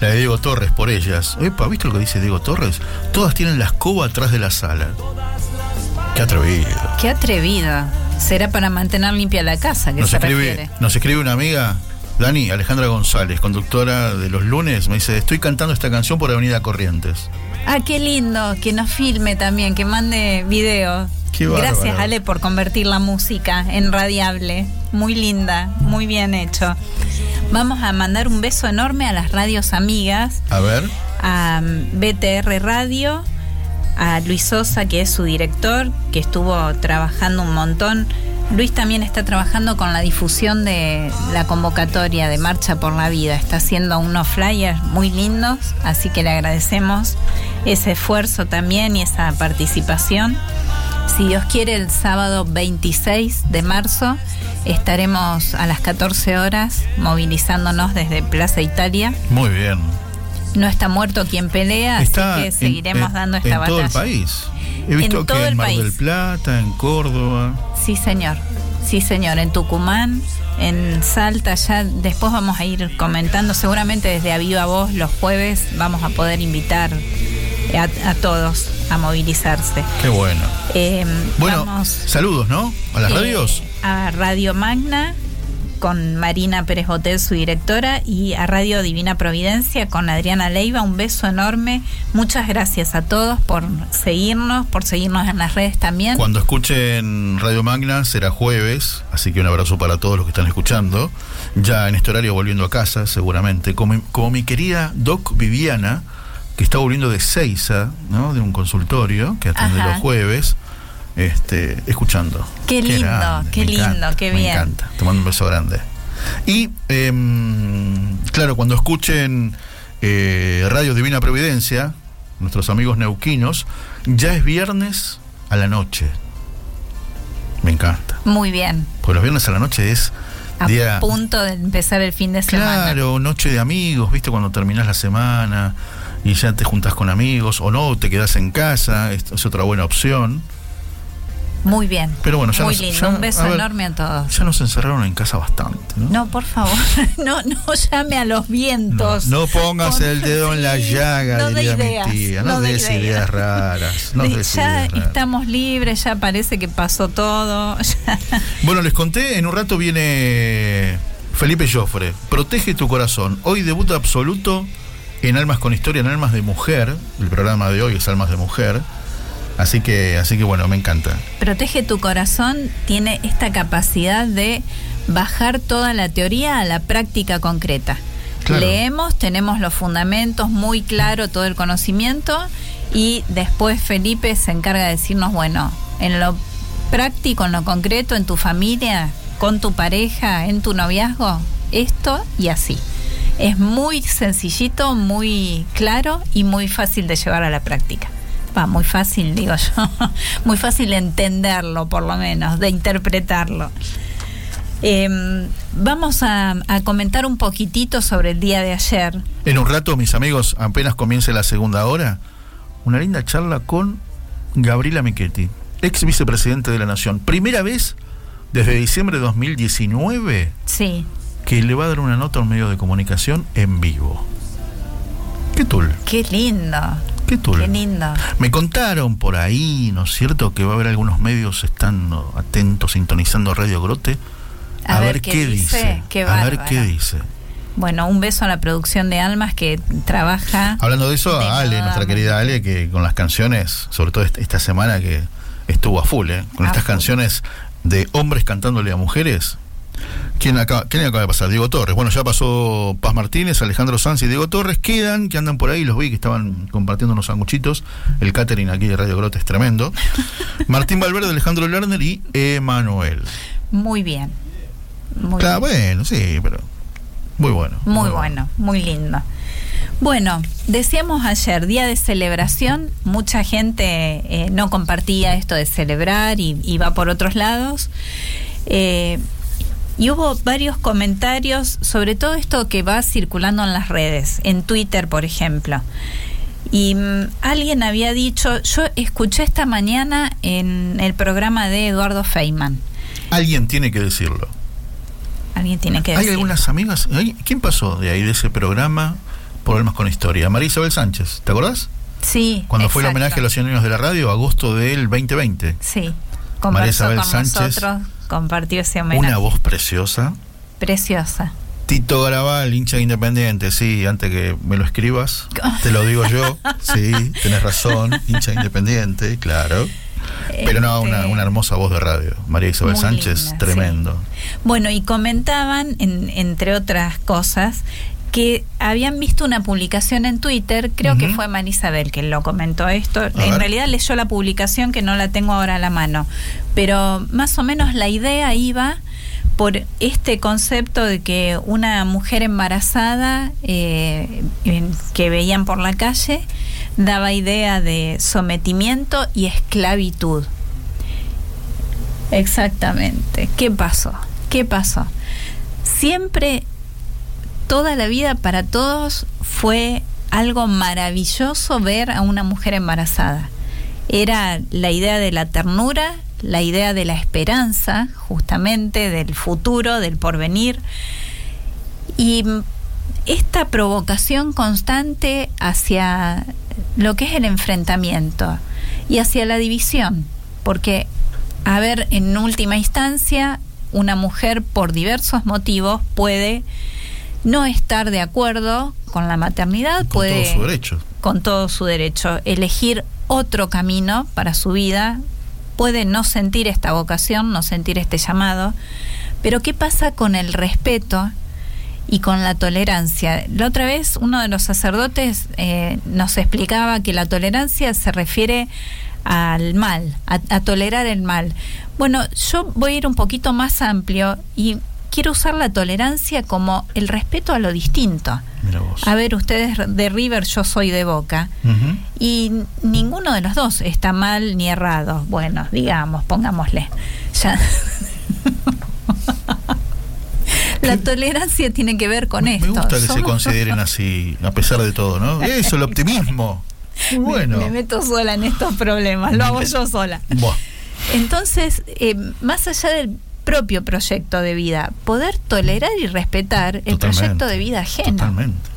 La de Diego Torres, por ellas. Epa, ¿viste lo que dice Diego Torres? Todas tienen la escoba atrás de la sala. Qué atrevido. Qué atrevida. Será para mantener limpia la casa, que Nos se escribe, refiere. nos escribe una amiga, Dani, Alejandra González, conductora de los lunes, me dice, estoy cantando esta canción por Avenida Corrientes. Ah, qué lindo, que nos filme también, que mande video. Qué. Gracias, Ale, por convertir la música en radiable. Muy linda, muy bien hecho. Vamos a mandar un beso enorme a las radios amigas, A ver, a mm, BTR Radio, a Luis Sosa, que es su director, que estuvo trabajando un montón. Luis también está trabajando con la difusión de la convocatoria de Marcha por la Vida. Está haciendo unos flyers muy lindos, así que le agradecemos ese esfuerzo también y esa participación. Si Dios quiere, el sábado 26 de marzo estaremos a las 14 horas movilizándonos desde Plaza Italia. muy bien. No está muerto quien pelea, Está así que en- seguiremos en- dando esta en batalla. todo el país. He visto En que en Mar del. Plata, en Córdoba. Sí, señor. Sí, señor. En Tucumán, en Salta, ya después vamos a ir comentando. Seguramente desde A Viva Voz los jueves vamos a poder invitar a, a todos a movilizarse. Qué bueno. Eh, Bueno, vamos, saludos, ¿no? A las eh, radios. A Radio Magna con Marina Pérez Botel, su directora, y a Radio Divina Providencia con Adriana Leiva. Un beso enorme. Muchas gracias a todos por seguirnos, por seguirnos en las redes también. Cuando escuchen Radio Magna será jueves, así que un abrazo para todos los que están escuchando. Ya en este horario volviendo a casa, seguramente. Como, como mi querida Doc Viviana, que está volviendo de Seiza, ¿no? de un consultorio que atiende Ajá. los jueves, este, escuchando. Qué lindo, qué me lindo, encanta, qué me bien. encanta. Te mando un beso grande. Y, em, claro, cuando escuchen eh, Radio Divina Providencia, nuestros amigos neuquinos, ya es viernes a la noche. Me encanta. Muy bien. Porque los viernes a la noche es A día. punto de empezar el fin de semana. Claro, noche de amigos, ¿viste? Cuando terminás la semana y ya te juntás con amigos, o no, te quedás en casa, esto es otra buena opción. Muy bien. Pero bueno, ya Muy nos- lindo. ya- Un beso a ver, enorme a todos. Ya nos encerraron en casa bastante, ¿no? No, por favor, no, no llame a los vientos. No pongas Con- el dedo en la llaga, no de diría ideas, mi tía. No, no de des ideas. ideas raras. No De- des ya ideas raras. estamos libres, ya parece que pasó todo. ya. Bueno, les conté, en un rato viene Felipe Joffre. Protege tu corazón. Hoy debuta absoluto en Almas con Historia, en Almas de Mujer. El programa de hoy es Almas de Mujer. Así que, así que bueno, me encanta. Protege tu corazón tiene esta capacidad de bajar toda la teoría a la práctica concreta. Claro. Leemos, tenemos los fundamentos muy claro, todo el conocimiento y después Felipe se encarga de decirnos, bueno, en lo práctico, en lo concreto, en tu familia, con tu pareja, en tu noviazgo, esto y así. Es muy sencillito, muy claro y muy fácil de llevar a la práctica. Va, muy fácil, digo yo. Muy fácil de entenderlo, por lo menos, de interpretarlo. Eh, vamos a, a comentar un poquitito sobre el día de ayer. En un rato, mis amigos, apenas comience la segunda hora, una linda charla con Gabriela Michetti, ex vicepresidente de la Nación. Primera vez desde diciembre de 2019 Sí, que le va a dar una nota a un medio de comunicación en vivo. ¿Qué tul? qué lindo. ¿Qué tul? Qué lindo. Me contaron por ahí, ¿no es cierto?, que va a haber algunos medios estando atentos, sintonizando Radio Grote. A, ver, qué, dice. Qué a ver qué dice. Bueno, un beso a la producción de Almas que trabaja. Hablando de eso, a Ale, nuestra querida Ale, que con las canciones, sobre todo est- esta semana que estuvo a full, ¿eh? con A estas full. canciones de hombres cantándole a mujeres. ¿Quién acaba, ¿Quién acaba de pasar? Diego Torres. Bueno, ya pasó Paz Martínez, Alejandro Sanz y Diego Torres. Quedan, que andan por ahí, los vi que estaban compartiendo unos sanguchitos. El catering aquí de Radio Grote es tremendo. Martín Valverde, Alejandro Lerner y Emanuel. Muy bien. Muy Claro, bien. bueno, sí, pero muy bueno. Muy bueno, muy lindo. Bueno, decíamos ayer, día de celebración, mucha gente eh, no compartía esto de celebrar y, y va por otros lados. Eh, y hubo varios comentarios sobre todo esto que va circulando en las redes, en Twitter, por ejemplo. Y mm, alguien había dicho, yo escuché esta mañana en el programa de Eduardo Feynman. Alguien tiene que decirlo. Alguien tiene que ¿Hay decir. algunas amigas? ¿hay- ¿Quién pasó de ahí, de ese programa? Problemas con historia. María Isabel Sánchez, ¿te acordás? Sí. Cuando fue el homenaje a los 100 años de la radio, agosto del 2020. Sí, María Isabel con Sánchez. nosotros, compartió ese homenaje. Una voz preciosa. Preciosa. Tito Garabal, hincha de Independiente, sí, antes que me lo escribas, te lo digo yo, sí, tenés razón, hincha de Independiente, claro. Pero no, una, Este, una hermosa voz de radio. María Isabel Muy Sánchez, linda, tremendo. Bueno, y comentaban, en- entre otras cosas, que habían visto una publicación en Twitter, creo que fue Marisabel que lo comentó esto. en ver. realidad leyó la publicación que no la tengo ahora a la mano, pero más o menos la idea iba por este concepto de que una mujer embarazada eh, que veían por la calle daba idea de sometimiento y esclavitud. Exactamente. ¿Qué pasó? ¿Qué pasó? Siempre, toda la vida para todos fue algo maravilloso ver a una mujer embarazada. Era la idea de la ternura, la idea de la esperanza, justamente, del futuro, del porvenir. Y esta provocación constante hacia lo que es el enfrentamiento y hacia la división, porque, a ver, en última instancia, una mujer por diversos motivos puede no estar de acuerdo con la maternidad, Con puede todo su derecho. con todo su derecho, elegir otro camino para su vida, puede no sentir esta vocación, no sentir este llamado, pero ¿qué pasa con el respeto y con la tolerancia? La otra vez uno de los sacerdotes eh, nos explicaba que la tolerancia se refiere al mal, a, a tolerar el mal. Bueno, yo voy a ir un poquito más amplio y quiero usar la tolerancia como el respeto a lo distinto. Mira vos. A ver, ustedes de River, yo soy de Boca. Y ninguno de los dos está mal ni errado. Bueno, digamos, pongámosle. Ya. La tolerancia tiene que ver con me, esto. me gusta que se consideren así, a pesar de todo, ¿no? Eso, el optimismo. Muy bueno. Me meto sola en estos problemas, lo hago yo sola. Buah. Entonces, eh, más allá del propio proyecto de vida, poder tolerar y respetar el Totalmente. proyecto de vida ajeno. Totalmente.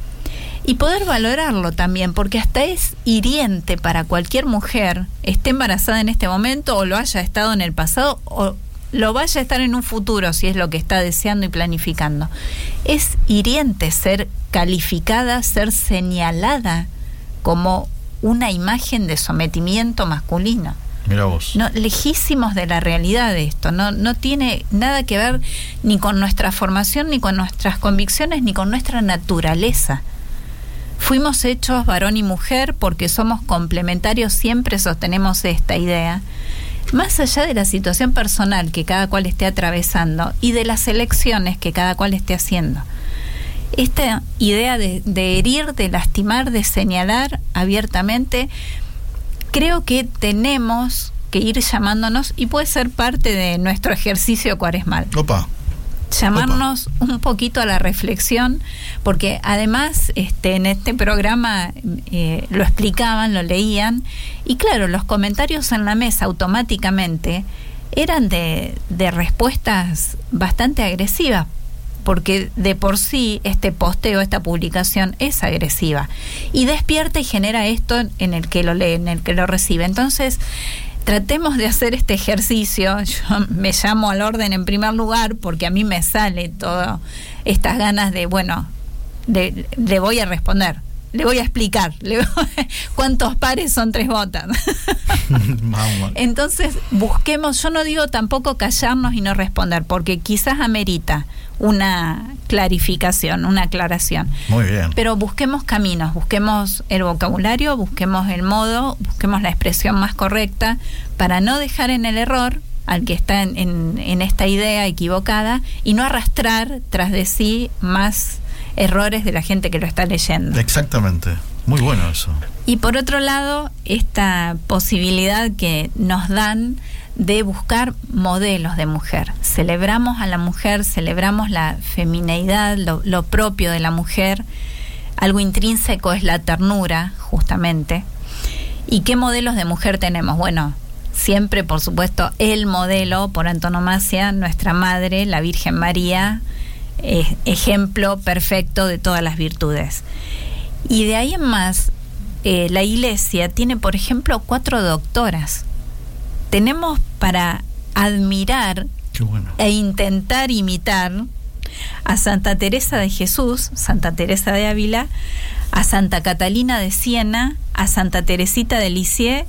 Y poder valorarlo también, porque hasta es hiriente para cualquier mujer, esté embarazada en este momento o lo haya estado en el pasado o lo vaya a estar en un futuro, si es lo que está deseando y planificando. Es hiriente ser calificada, ser señalada como una imagen de sometimiento masculino. Mira vos. No, lejísimos de la realidad de esto. No, no tiene nada que ver ni con nuestra formación, ni con nuestras convicciones, ni con nuestra naturaleza. Fuimos hechos varón y mujer porque somos complementarios, siempre sostenemos esta idea. Más allá de la situación personal que cada cual esté atravesando y de las elecciones que cada cual esté haciendo. Esta idea de, de herir, de lastimar, de señalar abiertamente, creo que tenemos que ir llamándonos y puede ser parte de nuestro ejercicio cuaresmal Opa. llamarnos un poquito a la reflexión, porque además este, en este programa eh, lo explicaban, lo leían, y claro, los comentarios en la mesa automáticamente eran de, de respuestas bastante agresivas, porque de por sí este posteo, esta publicación es agresiva, y despierta y genera esto en el que lo lee, en el que lo recibe. Entonces, tratemos de hacer este ejercicio. Yo me llamo al orden en primer lugar porque a mí me sale todas estas ganas de, bueno, de- le voy a responder, le voy a explicar le voy- cuántos pares son tres botas. Entonces, busquemos, yo no digo tampoco callarnos y no responder, porque quizás amerita una clarificación, una aclaración. Muy bien. Pero busquemos caminos, busquemos el vocabulario, busquemos el modo, busquemos la expresión más correcta para no dejar en el error al que está en, en- en esta idea equivocada y no arrastrar tras de sí más errores de la gente que lo está leyendo. Exactamente. Muy bueno eso. Y por otro lado, esta posibilidad que nos dan de buscar modelos de mujer. Celebramos a la mujer, celebramos la femineidad, lo, propio de la mujer. Algo intrínseco es la ternura, justamente. ¿Y qué modelos de mujer tenemos? Bueno, siempre, por supuesto, el modelo por antonomasia, nuestra madre, la Virgen María, ejemplo perfecto de todas las virtudes. Y de ahí en más, eh, la iglesia tiene, por ejemplo, cuatro doctoras. Tenemos para admirar bueno. e intentar imitar a Santa Teresa de Jesús, Santa Teresa de Ávila, a Santa Catalina de Siena, a Santa Teresita de Lisieux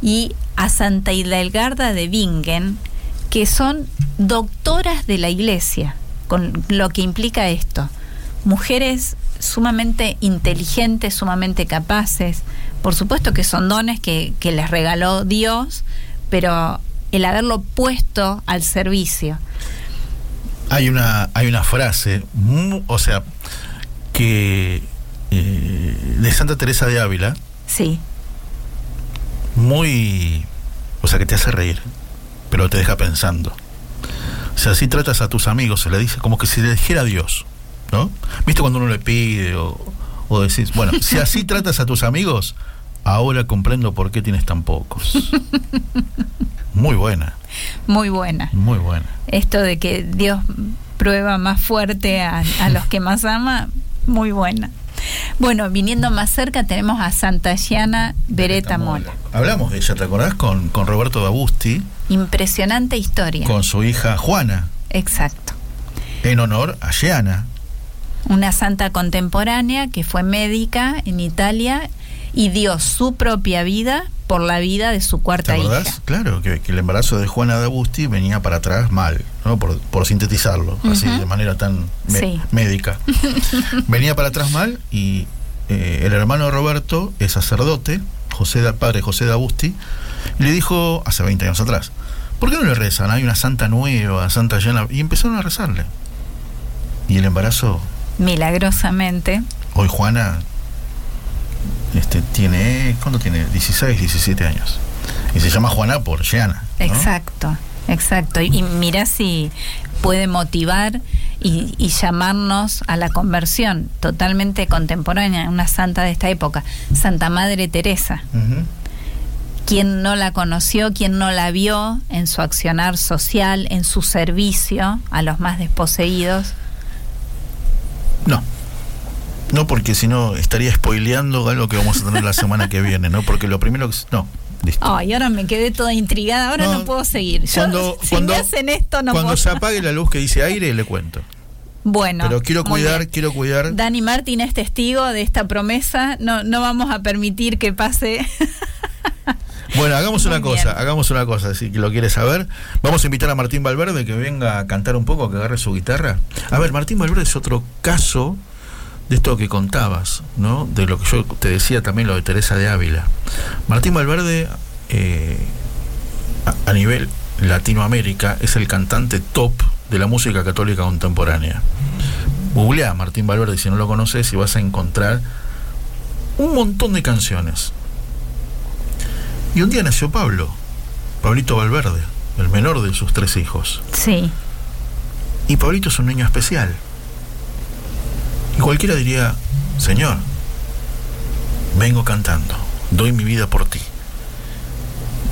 y a Santa Hildegarda de Bingen, que son doctoras de la iglesia, con lo que implica esto. Mujeres sumamente inteligentes, sumamente capaces. Por supuesto que son dones que, que les regaló Dios, pero el haberlo puesto al servicio. Hay una, hay una frase, o sea, que eh, de Santa Teresa de Ávila, Sí, muy, o sea, que te hace reír, pero te deja pensando. O sea, si tratas a tus amigos, se le dice como que si le dijera a Dios, ¿no? ¿Viste cuando uno le pide o, o decís, bueno, si así tratas a tus amigos, ahora comprendo por qué tienes tan pocos. Muy buena, muy buena. muy buena. Esto de que Dios prueba más fuerte a, a los que más ama, muy buena. Bueno, viniendo más cerca tenemos a Santa Giana Beretta Mola. Hablamos de ella, ¿te acordás? Con, con Roberto D'Abusti, Impresionante historia. con su hija Juana, Exacto. en honor a Giana. Una santa contemporánea que fue médica en Italia y dio su propia vida por la vida de su ¿Te cuarta acordás? hija. Claro, que, que el embarazo de Juana D'Abusti venía para atrás mal, ¿no? Por, por sintetizarlo, así de manera tan Sí. médica. venía para atrás mal y eh, el hermano de Roberto es sacerdote, José da- padre José D'Abusti, y le dijo hace 20 años atrás, ¿por qué no le rezan? Hay una santa nueva, santa llena, y empezaron a rezarle. Y el embarazo, Milagrosamente. hoy Juana este, tiene, ¿cuánto tiene? 16, 17 años. Y se llama Juana por. ¿no? Exacto, exacto. Y, y mira si puede motivar y, y llamarnos a la conversión totalmente contemporánea, una santa de esta época, Santa Madre Teresa. Ujú. quien no la conoció, quien no la vio en su accionar social, en su servicio a los más desposeídos. No. No, porque si no estaría spoileando algo que vamos a tener la semana que viene, ¿no? Porque lo primero que... No. Ay, ahora me quedé toda intrigada, ahora no, No, puedo seguir. Yo, cuando- si cuando- me hacen esto, no Cuando puedo. se apague la luz que dice aire, le cuento. Bueno, Pero quiero cuidar, quiero cuidar. Dani Martín es testigo de esta promesa. No, no vamos a permitir que pase. Bueno, hagamos una cosa, hagamos una cosa, si lo quieres saber. Vamos a invitar a Martín Valverde que venga a cantar un poco, que agarre su guitarra. A ver, Martín Valverde es otro caso de esto que contabas, ¿no? De lo que yo te decía también, lo de Teresa de Ávila. Martín Valverde, eh, a, a nivel Latinoamérica, es el cantante top de la música católica contemporánea. Googlea Martín Valverde si no lo conoces y vas a encontrar un montón de canciones. Y un día nació Pablo, Pablito Valverde, el menor de sus tres hijos. Sí. Y Pablito es un niño especial. Y cualquiera diría, Señor, vengo cantando, doy mi vida por ti.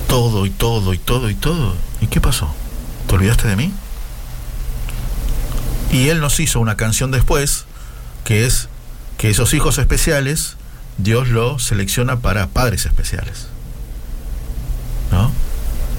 Todo y todo y todo y todo. ¿Y qué pasó? ¿Te olvidaste de mí? Y él nos hizo una canción después, que es que esos hijos especiales, Dios los selecciona para padres especiales. ¿No?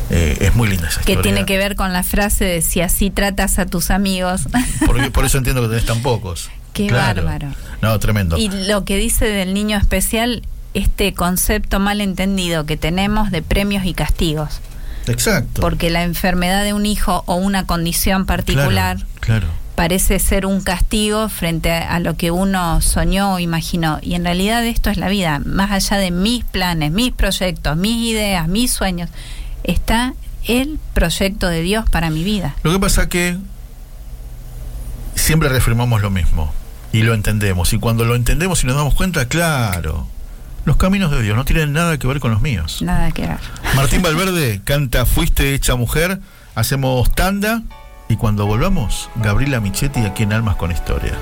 Eh, es muy linda esa Que historia. tiene que ver con la frase de si así tratas a tus amigos. Porque por eso entiendo que tenés tan pocos. Qué Claro. bárbaro. No, tremendo. Y lo que dice del niño especial, este concepto mal entendido que tenemos de premios y castigos. Exacto. Porque la enfermedad de un hijo o una condición particular Claro, claro. parece ser un castigo frente a lo que uno soñó o imaginó. Y en realidad esto es la vida. Más allá de mis planes, mis proyectos, mis ideas, mis sueños, está el proyecto de Dios para mi vida. Lo que pasa que siempre reafirmamos lo mismo y lo entendemos. Y cuando lo entendemos y nos damos cuenta, claro, los caminos de Dios no tienen nada que ver con los míos. Nada que ver. Martín Valverde canta Fuiste hecha mujer, hacemos tanda y cuando volvamos, Gabriela Michetti aquí en Almas con Historia.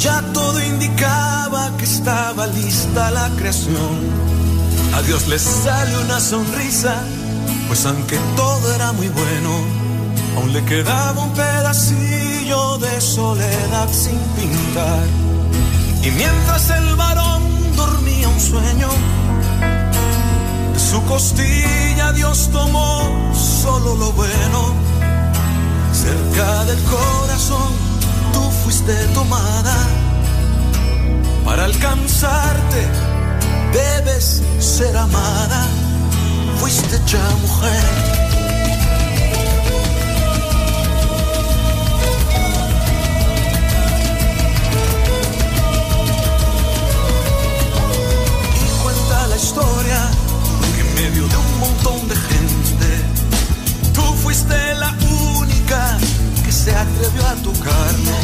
Ya todo indicaba que estaba lista la creación. A Dios le sale una sonrisa, pues aunque todo era muy bueno, aún le quedaba un pedacillo de soledad sin pintar. Y mientras el varón dormía un sueño, de su costilla Dios tomó solo lo bueno. Cerca del corazón tú fuiste tomada. Para alcanzarte debes ser amada. Fuiste ya mujer. Y cuenta la historia que en medio de un montón de gente, tú fuiste la única se atrevió a tocarme.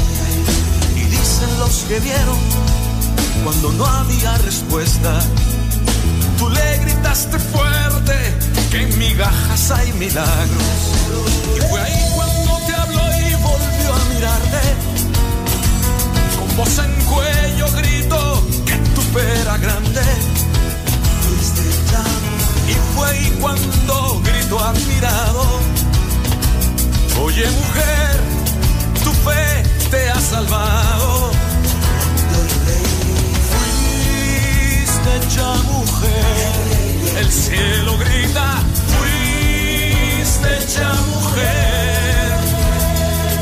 Y dicen los que vieron cuando no había respuesta. Tú le gritaste fuerte que en migajas hay milagros. Y fue ahí cuando te habló y volvió a mirarte. Con voz en cuello gritó que tu fe era grande. Y fue ahí cuando gritó admirado. Oye mujer, tu fe te ha salvado. Fuiste ya mujer, el cielo grita. Fuiste ya mujer.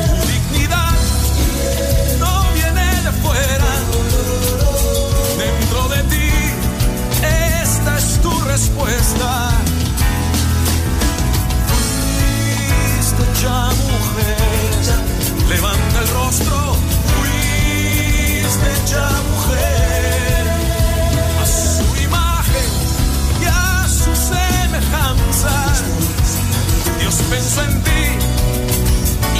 Tu dignidad no viene de fuera. Dentro de ti, esta es tu respuesta. escucha mujer, levanta el rostro, fuiste hecha mujer, a su imagen y a su semejanza. Dios pensó en ti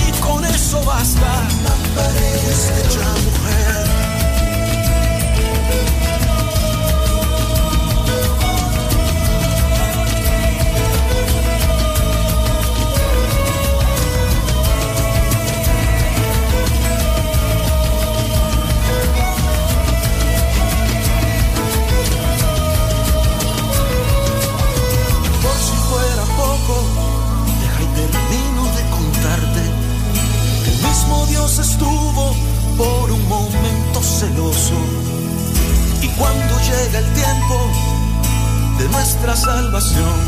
y con eso basta, fuiste mujer. Estuvo por un momento celoso. Y cuando llega el tiempo de nuestra salvación,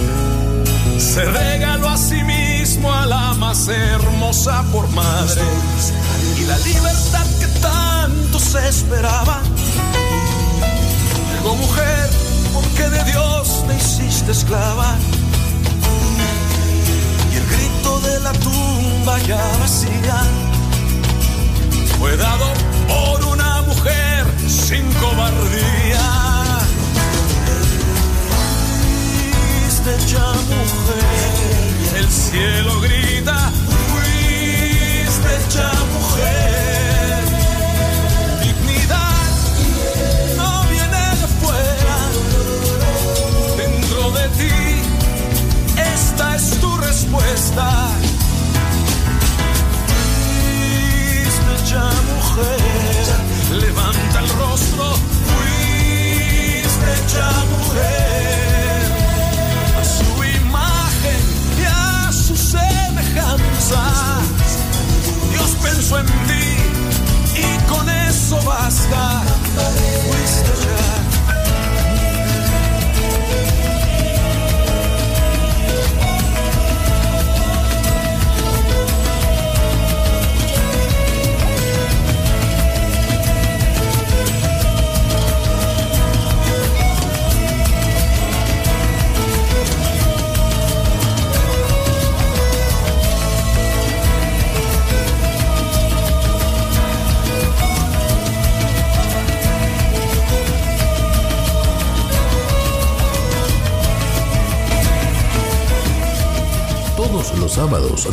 se regaló a sí mismo a la más hermosa por madre. Y la libertad que tanto se esperaba. Llegó mujer, porque de Dios te hiciste esclava. Y el grito de la tumba ya vacía fue dado por una mujer sin cobardía. fuiste mujer. El cielo grita, Fuiste mujer. dignidad no viene de fuera. Dentro de ti, esta es tu respuesta. Ya mujer. Levanta el rostro, Fuiste ya mujer.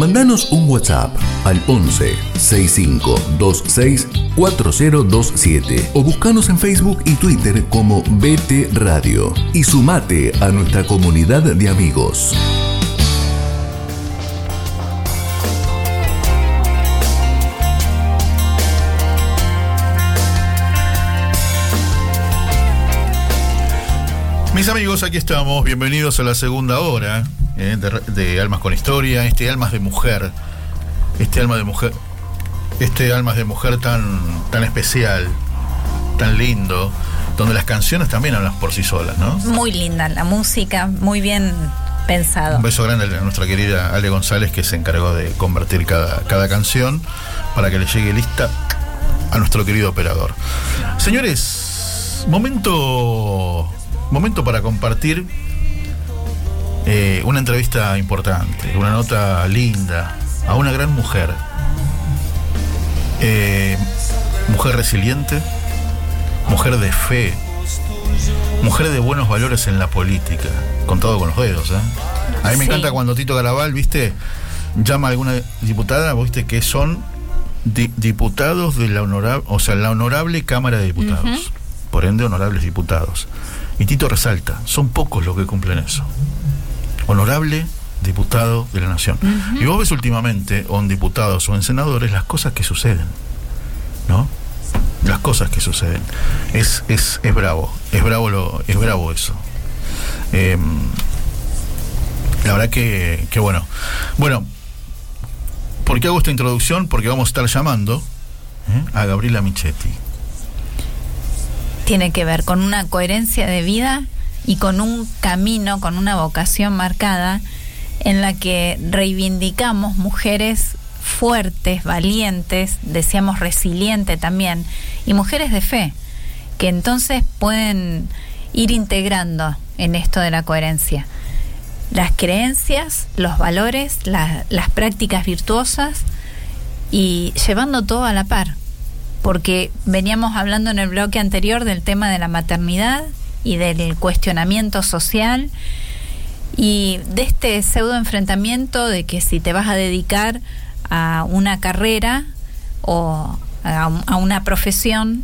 Mandanos un WhatsApp al 11 65 26 4027 o buscanos en Facebook y Twitter como BT Radio y sumate a nuestra comunidad de amigos. Mis amigos, aquí estamos. Bienvenidos a la segunda hora eh, de, de Almas con Historia. Este Almas de Mujer. Este alma de mujer. Este Almas de Mujer tan, tan especial, tan lindo. Donde las canciones también hablan por sí solas, ¿no? Muy linda la música, muy bien pensado. Un beso grande a nuestra querida Ale González que se encargó de convertir cada, cada canción para que le llegue lista a nuestro querido operador. Señores, momento, momento para compartir eh, una entrevista importante, una nota linda a una gran mujer. Eh, mujer resiliente, mujer de fe, mujer de buenos valores en la política, contado con los dedos. ¿eh? A mí me Sí. encanta cuando Tito Caraval, viste, llama a alguna diputada, viste que son di- diputados de la honorable, o sea, la honorable Cámara de Diputados, por ende honorables diputados. Y Tito resalta, son pocos los que cumplen eso. Honorable diputado de la nación. Y vos ves últimamente, o en diputados o en senadores, las cosas que suceden. ¿No? Las cosas que suceden. Es, es, es bravo. Es bravo lo, es bravo eso. Eh, la verdad que, que bueno. Bueno, ¿por qué hago esta introducción? Porque vamos a estar llamando ¿eh? a Gabriela Michetti. Tiene que ver con una coherencia de vida y con un camino, con una vocación marcada en la que reivindicamos mujeres fuertes, valientes, decíamos resiliente también, y mujeres de fe, que entonces pueden ir integrando en esto de la coherencia las creencias, los valores, la- las prácticas virtuosas y llevando todo a la par. Porque veníamos hablando en el bloque anterior del tema de la maternidad y del cuestionamiento social y de este pseudo enfrentamiento de que si te vas a dedicar a una carrera o a, un- a una profesión,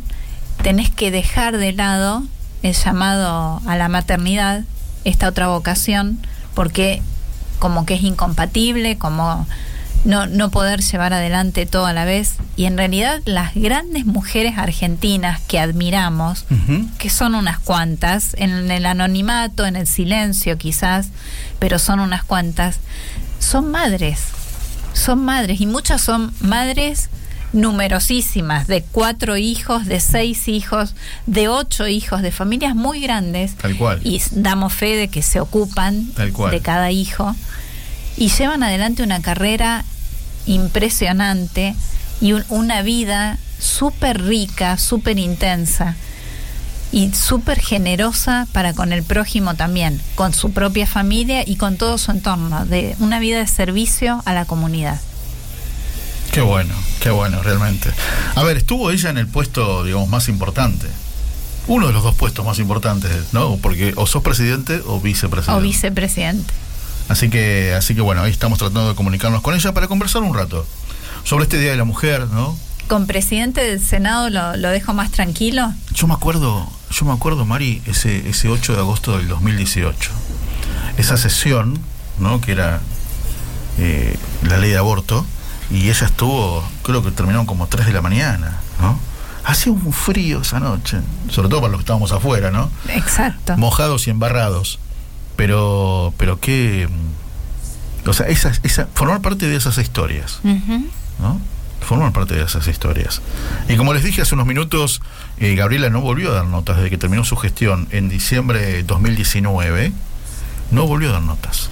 tenés que dejar de lado el llamado a la maternidad, esta otra vocación, porque como que es incompatible, como no, no poder llevar adelante todo a la vez. Y en realidad las grandes mujeres argentinas que admiramos, que son unas cuantas, en el anonimato, en el silencio quizás, pero son unas cuantas, son madres, son madres, y muchas son madres numerosísimas, de cuatro hijos, de seis hijos, de ocho hijos, de familias muy grandes, Tal cual. y damos fe de que se ocupan Tal cual. de cada hijo, y llevan adelante una carrera impresionante y un- una vida súper rica, súper intensa y súper generosa para con el prójimo también, con su propia familia y con todo su entorno, de una vida de servicio a la comunidad. Qué bueno, qué bueno, realmente. A ver, estuvo ella en el puesto, digamos, más importante. Uno de los dos puestos más importantes, ¿no? Porque o sos presidente o vicepresidente. O vicepresidente. Así que, así que bueno, ahí estamos tratando de comunicarnos con ella para conversar un rato sobre este Día de la Mujer, ¿no? Con presidente del Senado lo, lo dejo más tranquilo. Yo me acuerdo, yo me acuerdo, Mari, ese, ese 8 de agosto del 2018. Esa sesión, ¿no? Que era eh, la ley de aborto, y ella estuvo, creo que terminaron como 3 de la mañana, ¿no? Hacía un frío esa noche, sobre todo para los que estábamos afuera, ¿no? Exacto. Mojados y embarrados. Pero, pero qué. O sea, esas, esa, formar parte de esas historias. Ujú. ¿no? Forman parte de esas historias. Y como les dije hace unos minutos, eh, Gabriela no volvió a dar notas desde que terminó su gestión en diciembre de 2019. No volvió a dar notas.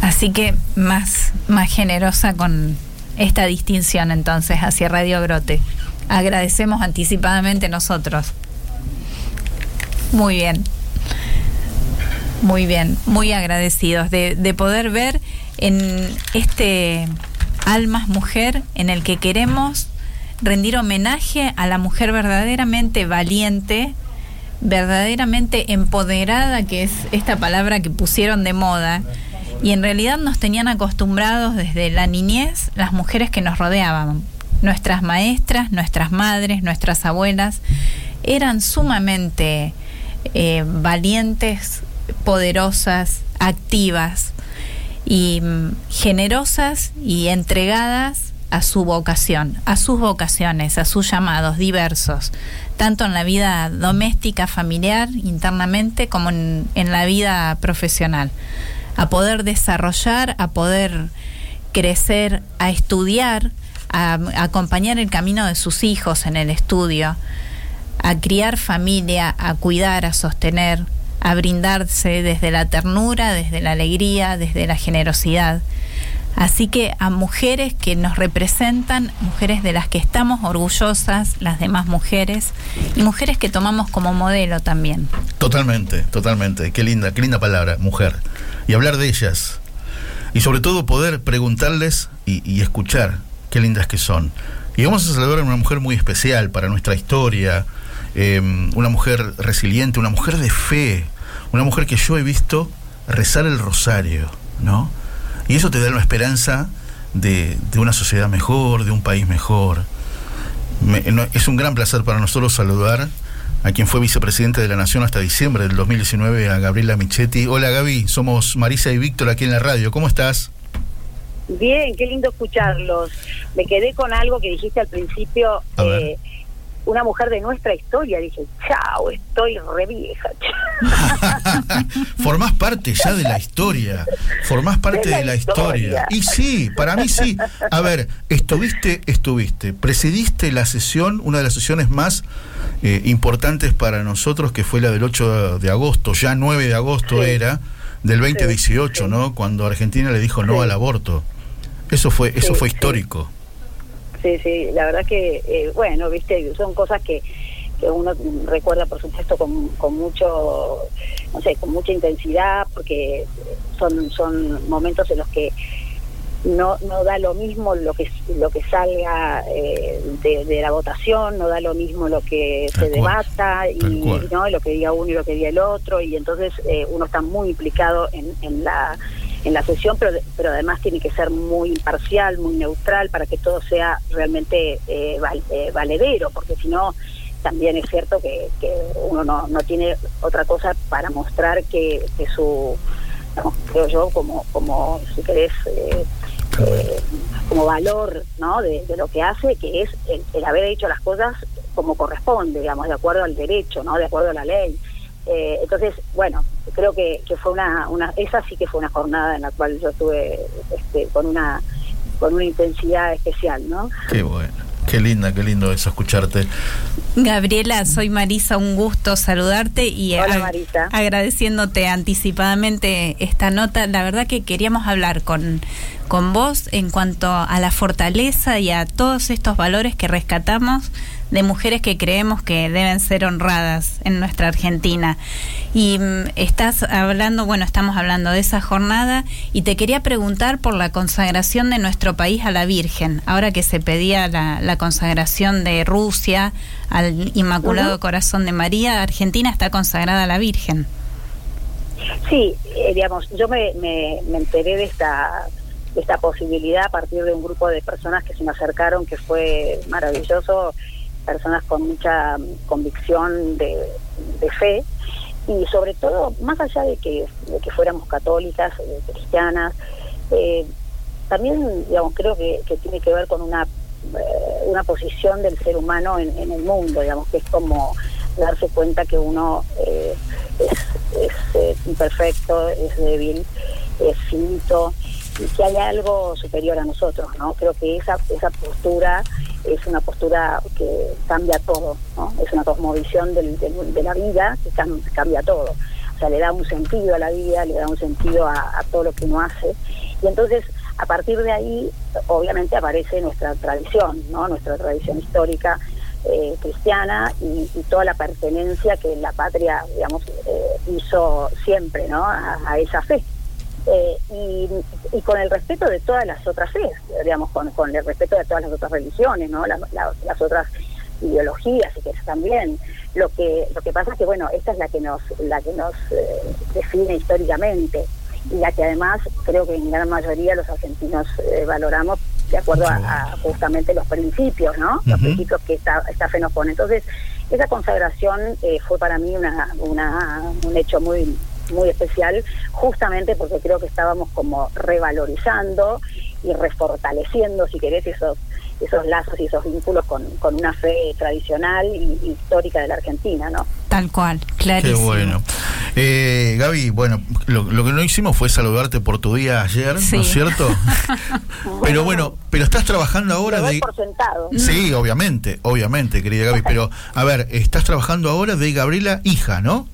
Así que más, más generosa con esta distinción entonces hacia Radio Grote. Agradecemos anticipadamente nosotros. Muy bien. Muy bien, muy agradecidos de, de poder ver en este Almas Mujer en el que queremos rendir homenaje a la mujer verdaderamente valiente, verdaderamente empoderada, que es esta palabra que pusieron de moda, y en realidad nos tenían acostumbrados desde la niñez las mujeres que nos rodeaban. Nuestras maestras, nuestras madres, nuestras abuelas eran sumamente eh, valientes, poderosas, activas y mm, generosas y entregadas a su vocación, a sus vocaciones, a sus llamados diversos, tanto en la vida doméstica, familiar, internamente, como en, en la vida profesional, a poder desarrollar, a poder crecer, a estudiar, a, a acompañar el camino de sus hijos en el estudio, a criar familia, a cuidar, a sostener, a brindarse desde la ternura, desde la alegría, desde la generosidad. Así que a mujeres que nos representan, mujeres de las que estamos orgullosas, las demás mujeres, y mujeres que tomamos como modelo también. Totalmente, totalmente. Qué linda, qué linda palabra, mujer. Y hablar de ellas. Y sobre todo poder preguntarles y, y escuchar qué lindas que son. Y vamos a saludar a una mujer muy especial para nuestra historia, eh, una mujer resiliente, una mujer de fe, una mujer que yo he visto rezar el rosario, ¿no? Y eso te da una esperanza de, de una sociedad mejor, de un país mejor. Me- no- es un gran placer para nosotros saludar a quien fue vicepresidente de la Nación hasta diciembre del 2019, a Gabriela Michetti. Hola Gaby, somos Marisa y Víctor aquí en la radio. ¿Cómo estás? Bien, qué lindo escucharlos. Me quedé con algo que dijiste al principio, A ver. Una mujer de nuestra historia. Dije, chao, estoy re vieja. Formás parte ya de la historia. Formás parte De la de la historia. historia. Y sí, para mí sí. A ver, estuviste, estuviste. Presidiste la sesión, una de las sesiones más eh, importantes para nosotros, que fue la del 8 de agosto, ya 9 de agosto Sí. era, del 2018, sí. ¿no? Cuando Argentina le dijo no al aborto. Eso fue, eso fue histórico. Sí, sí, la verdad que, eh, bueno, viste, son cosas que, que uno recuerda, por supuesto, con, con mucho, no sé, con mucha intensidad, porque son, son momentos en los que no no da lo mismo lo que lo que salga eh, de, de la votación no da lo mismo lo que Tal se cual, debata y no lo que diga uno y lo que diga el otro y entonces eh, uno está muy implicado en, en la en la sesión pero pero además tiene que ser muy imparcial muy neutral para que todo sea realmente eh, val- eh, valedero porque si no también es cierto que, que uno no, no tiene otra cosa para mostrar que, que su digamos, creo yo como como si querés eh, eh, como valor ¿no? de, de lo que hace, que es el, el haber hecho las cosas como corresponde, digamos, de acuerdo al derecho, ¿no? de acuerdo a la ley. Eh, entonces, bueno, creo que, que fue una, una, esa sí que fue una jornada en la cual yo estuve este, con una con una intensidad especial, ¿no? Qué bueno. Qué linda, qué lindo eso, escucharte. Gabriela, soy Marisa, un gusto saludarte y Hola, ag- Marisa. agradeciéndote anticipadamente esta nota. La verdad que queríamos hablar con, con vos en cuanto a la fortaleza y a todos estos valores que rescatamos de mujeres que creemos que deben ser honradas en nuestra Argentina. Y mm, estás hablando, bueno, estamos hablando de esa jornada y te quería preguntar por la consagración de nuestro país a la Virgen, ahora que se pedía la, la consagración de Rusia al Inmaculado. Corazón de María, Argentina está consagrada a la Virgen. Sí, eh, digamos, yo me, me, me enteré de esta, de esta posibilidad a partir de un grupo de personas que se me acercaron, que fue maravilloso, personas con mucha mm, convicción de, fe y sobre todo, más allá de que, de que fuéramos católicas, eh, cristianas, eh, también, digamos, creo que, tiene que ver con una, eh, una posición del ser humano en, en el mundo, digamos, que es como darse cuenta que uno es, es, imperfecto, es débil, es finito que hay algo superior a nosotros, ¿no? Creo que esa, esa postura es una postura que cambia todo, ¿no? Es una cosmovisión de la vida que cam- cambia todo. O sea, le da un sentido a la vida, le da un sentido a, todo lo que uno hace. Y entonces, a partir de ahí, obviamente aparece nuestra tradición, ¿no? Nuestra tradición histórica eh, cristiana y, toda la pertenencia que la patria, digamos, eh, hizo siempre, ¿no? A esa fe. Eh, y, y con el respeto de todas las otras fe, digamos, con, con el respeto de todas las otras religiones, ¿no? La- la- las otras ideologías y que también. Lo que lo que pasa es que bueno esta es la que nos la que nos eh, define históricamente y la que además creo que en gran mayoría los argentinos eh, valoramos de acuerdo a, a justamente los principios no los principios que esta esta fe nos pone. Entonces esa consagración eh, fue para mí una, una un hecho muy muy especial justamente porque creo que estábamos como revalorizando y refortaleciendo si querés esos esos lazos y esos vínculos con, con una fe tradicional y, histórica de la Argentina, ¿no? Tal cual, Qué clarísimo. bueno. Eh, Gaby, bueno, lo, lo que no hicimos fue saludarte por tu día ayer, Sí. ¿no es cierto? pero bueno, pero estás trabajando ahora de... por sentado. Sí, obviamente, obviamente, querida Gaby, pero a ver, estás trabajando ahora de Gabriela hija, ¿no?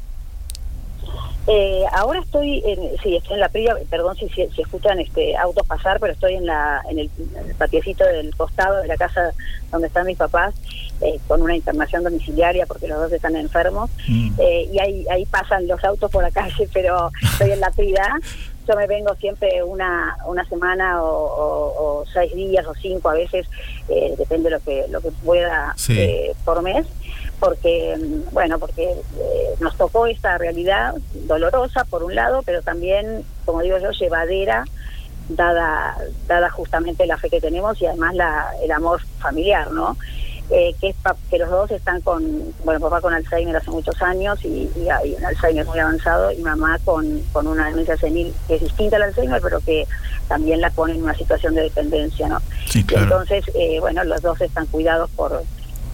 Eh, ahora estoy en, sí, estoy en la privia, perdón si, si, si escuchan este autos pasar, pero estoy en la en el, en el patiecito del costado de la casa donde están mis papás eh, con una internación domiciliaria porque los dos están enfermos Mm. eh, y ahí ahí pasan los autos por la calle, pero estoy en la privia. Yo me vengo siempre una una semana o, o- o seis días o cinco a veces, eh, depende de lo que lo que pueda Sí. eh, por mes porque bueno porque eh, nos tocó esta realidad dolorosa por un lado pero también como digo yo llevadera dada dada justamente la fe que tenemos y además la, el amor familiar no Eh, que es pa- que los dos están con bueno papá con Alzheimer hace muchos años y, y hay un Alzheimer muy avanzado y mamá con, con una demencia senil que es distinta al Alzheimer pero que también la pone en una situación de dependencia no Sí, claro. entonces, eh, bueno, los dos están cuidados por,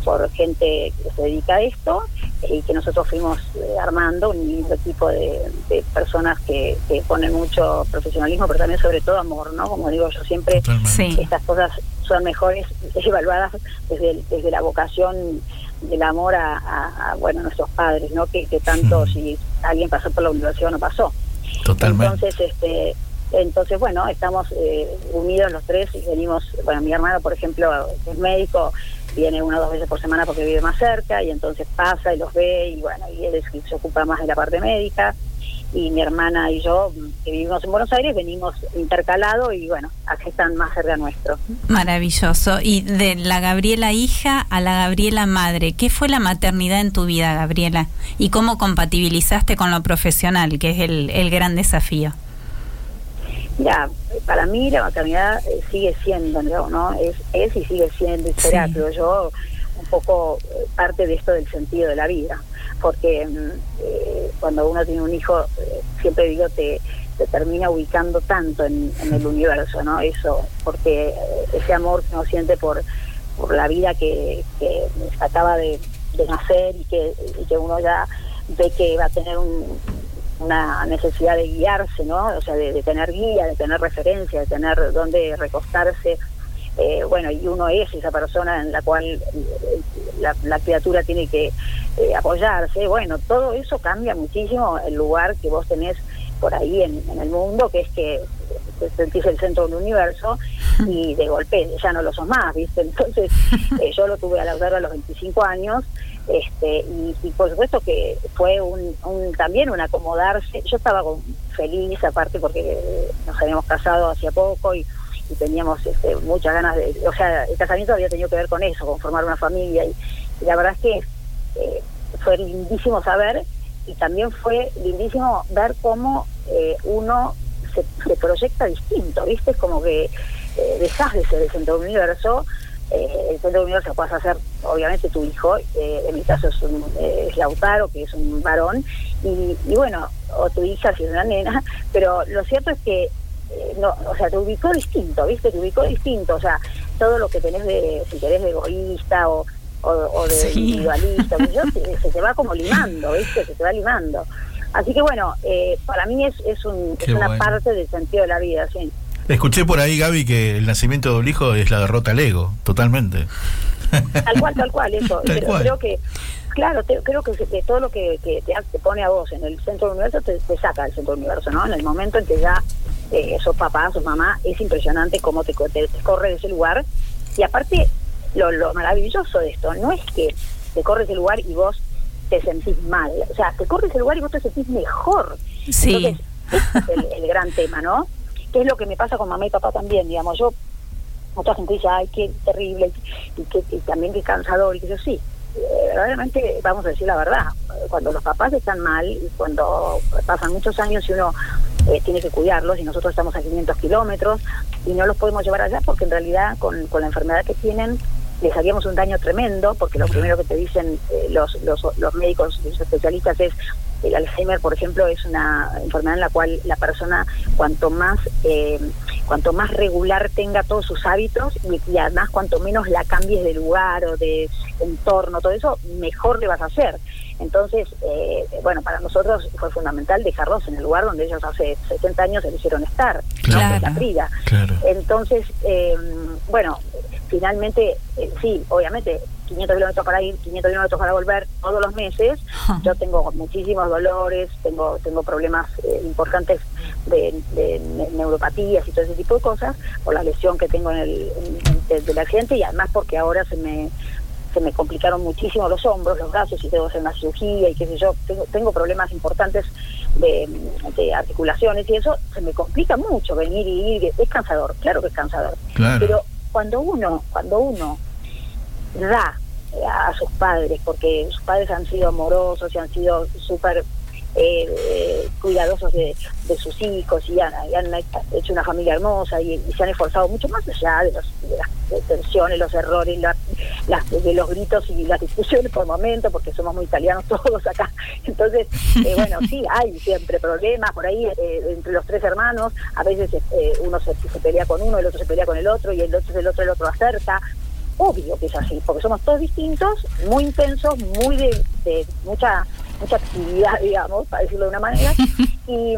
por gente que se dedica a esto y que nosotros fuimos eh, armando un lindo equipo de, de personas que, que ponen mucho profesionalismo, pero también sobre todo amor, ¿no? Como digo yo siempre. Sí. estas cosas son mejores evaluadas desde, el- desde la vocación del amor a, a- a, bueno, nuestros padres, ¿no? Que, que tanto Mm. si alguien pasó por la universidad o no pasó. Totalmente. Entonces, este, entonces bueno, estamos eh, unidos los tres y venimos, bueno, mi hermano, por ejemplo, es médico, viene una o dos veces por semana porque vive más cerca y entonces pasa y los ve y bueno, y él se ocupa más de la parte médica y mi hermana y yo que vivimos en Buenos Aires, venimos intercalados y bueno, aquí están más cerca nuestro. Maravilloso. Y de la Gabriela hija a la Gabriela madre, ¿qué fue la maternidad en tu vida, Gabriela? ¿Y cómo compatibilizaste con lo profesional, que es el, el gran desafío? Mira, para mí la maternidad eh, sigue siendo, ¿no? ¿no? Es, es y sigue siendo, y será, Sí. creo yo, un poco eh, parte de esto del sentido de la vida. Porque mm, eh, cuando uno tiene un hijo, eh, siempre digo, te, te termina ubicando tanto en, en el universo, ¿no? Eso, porque ese amor que uno siente por, por la vida que, que acaba de, de nacer y que, y que uno ya ve que va a tener un, una necesidad de guiarse, ¿no? O sea, de, tener guía, de tener referencia, de tener dónde recostarse. Eh, bueno, y uno es esa persona en la cual eh, la, la criatura tiene que eh, apoyarse. Bueno, todo eso cambia muchísimo el lugar que vos tenés por ahí en, en el mundo, que es que te sentís el centro del universo y de golpe ya no lo sos más, ¿viste? Entonces, eh, yo lo tuve a la a los 25 años este y, por supuesto que fue un, un- también un acomodarse. Yo estaba con- feliz aparte porque nos habíamos casado hacía poco y, teníamos este, muchas ganas de o sea el casamiento había tenido que ver con eso con formar una familia y, la verdad es que eh, fue lindísimo saber y también fue lindísimo ver cómo eh, uno se, proyecta distinto viste como que eh, dejas el centro del universo eh, el centro del universo pasa a ser obviamente tu hijo, eh, en mi caso es, un, eh, es Lautaro, que es un varón, y, y bueno, o tu hija si es una nena, pero lo cierto es que, eh, no, o sea, te ubicó distinto, ¿viste? Te ubicó distinto, o sea, todo lo que tenés de, si querés, de egoísta o, o, o de Sí. individualista, yo, se, se te va como limando, ¿viste? Se te va limando. Así que bueno, eh, para mí es, es, un, es una bueno. parte del sentido de la vida, sí. Escuché por ahí, Gaby, que el nacimiento de un hijo es la derrota al ego, totalmente. Tal cual, tal cual, eso. Tal Pero cual. creo que, claro, te- creo que, que todo lo que, que te, te pone a vos en el centro del universo te, te saca del centro del universo, ¿no? En el momento en que ya eh, sos papá, sos mamá, es impresionante cómo te, co- te, te corre de ese lugar. Y aparte, lo, lo maravilloso de esto no es que te corre ese lugar y vos te sentís mal. O sea, te corre ese lugar y vos te sentís mejor. Sí. Entonces, ese es el, el gran tema, ¿no? Que es lo que me pasa con mamá y papá también, digamos. Yo mucha gente dice, ay, qué terrible, y, que, y también qué cansador, y que yo sí, eh, verdaderamente vamos a decir la verdad, cuando los papás están mal, y cuando pasan muchos años y uno eh, tiene que cuidarlos, y nosotros estamos a 500 kilómetros, y no los podemos llevar allá porque en realidad con, con la enfermedad que tienen, les haríamos un daño tremendo, porque lo primero que te dicen eh, los, los, los médicos, los especialistas es el Alzheimer, por ejemplo, es una enfermedad en la cual la persona cuanto más eh, cuanto más regular tenga todos sus hábitos y, y además cuanto menos la cambies de lugar o de entorno, todo eso, mejor le vas a hacer. Entonces, eh, bueno, para nosotros fue fundamental dejarlos en el lugar donde ellos hace 60 años se eligieron estar. Claro. La. Claro. Entonces, eh, bueno, finalmente, eh, sí, obviamente, 500 kilómetros para ir, 500 kilómetros para volver todos los meses. Yo tengo muchísimos dolores, tengo tengo problemas eh, importantes de, de ne- neuropatías y todo ese tipo de cosas por la lesión que tengo en el en- de- del accidente y además porque ahora se me se me complicaron muchísimo los hombros, los brazos y tengo que hacer una cirugía y qué sé yo, tengo, tengo problemas importantes de, de articulaciones y eso se me complica mucho venir y ir, es cansador, claro que es cansador. Claro. Pero cuando uno, cuando uno da eh, a sus padres, porque sus padres han sido amorosos y han sido súper eh, eh, cuidadosos de, de sus hijos y han, hecho una familia hermosa y, se han esforzado mucho más allá de, los, de las tensiones, los errores, la- las, de los gritos y las discusiones por momento, porque somos muy italianos todos acá. Entonces, eh, bueno, sí, hay siempre problemas por ahí eh, entre los tres hermanos. A veces uno se, pelea con uno, el otro se pelea con el otro y el otro el otro el otro acerca. Obvio que es así, porque somos todos distintos, muy intensos, muy de, de mucha mucha actividad, digamos, para decirlo de una manera. Y,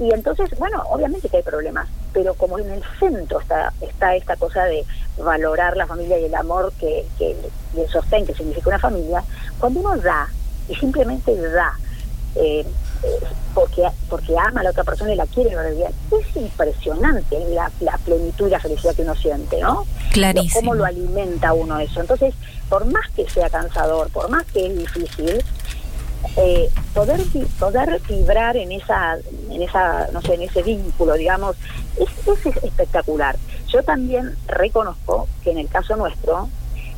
y entonces, bueno, obviamente que hay problemas, pero como en el centro está está esta cosa de valorar la familia y el amor que, que y el sostén que significa una familia, cuando uno da y simplemente da, eh, porque porque ama a la otra persona y la quiere ver bien, es impresionante la, la plenitud y la felicidad que uno siente, ¿no? Clarísimo. Cómo lo alimenta uno eso. Entonces, por más que sea cansador, por más que es difícil, eh, poder poder vibrar en esa en esa no sé en ese vínculo digamos es, es espectacular yo también reconozco que en el caso nuestro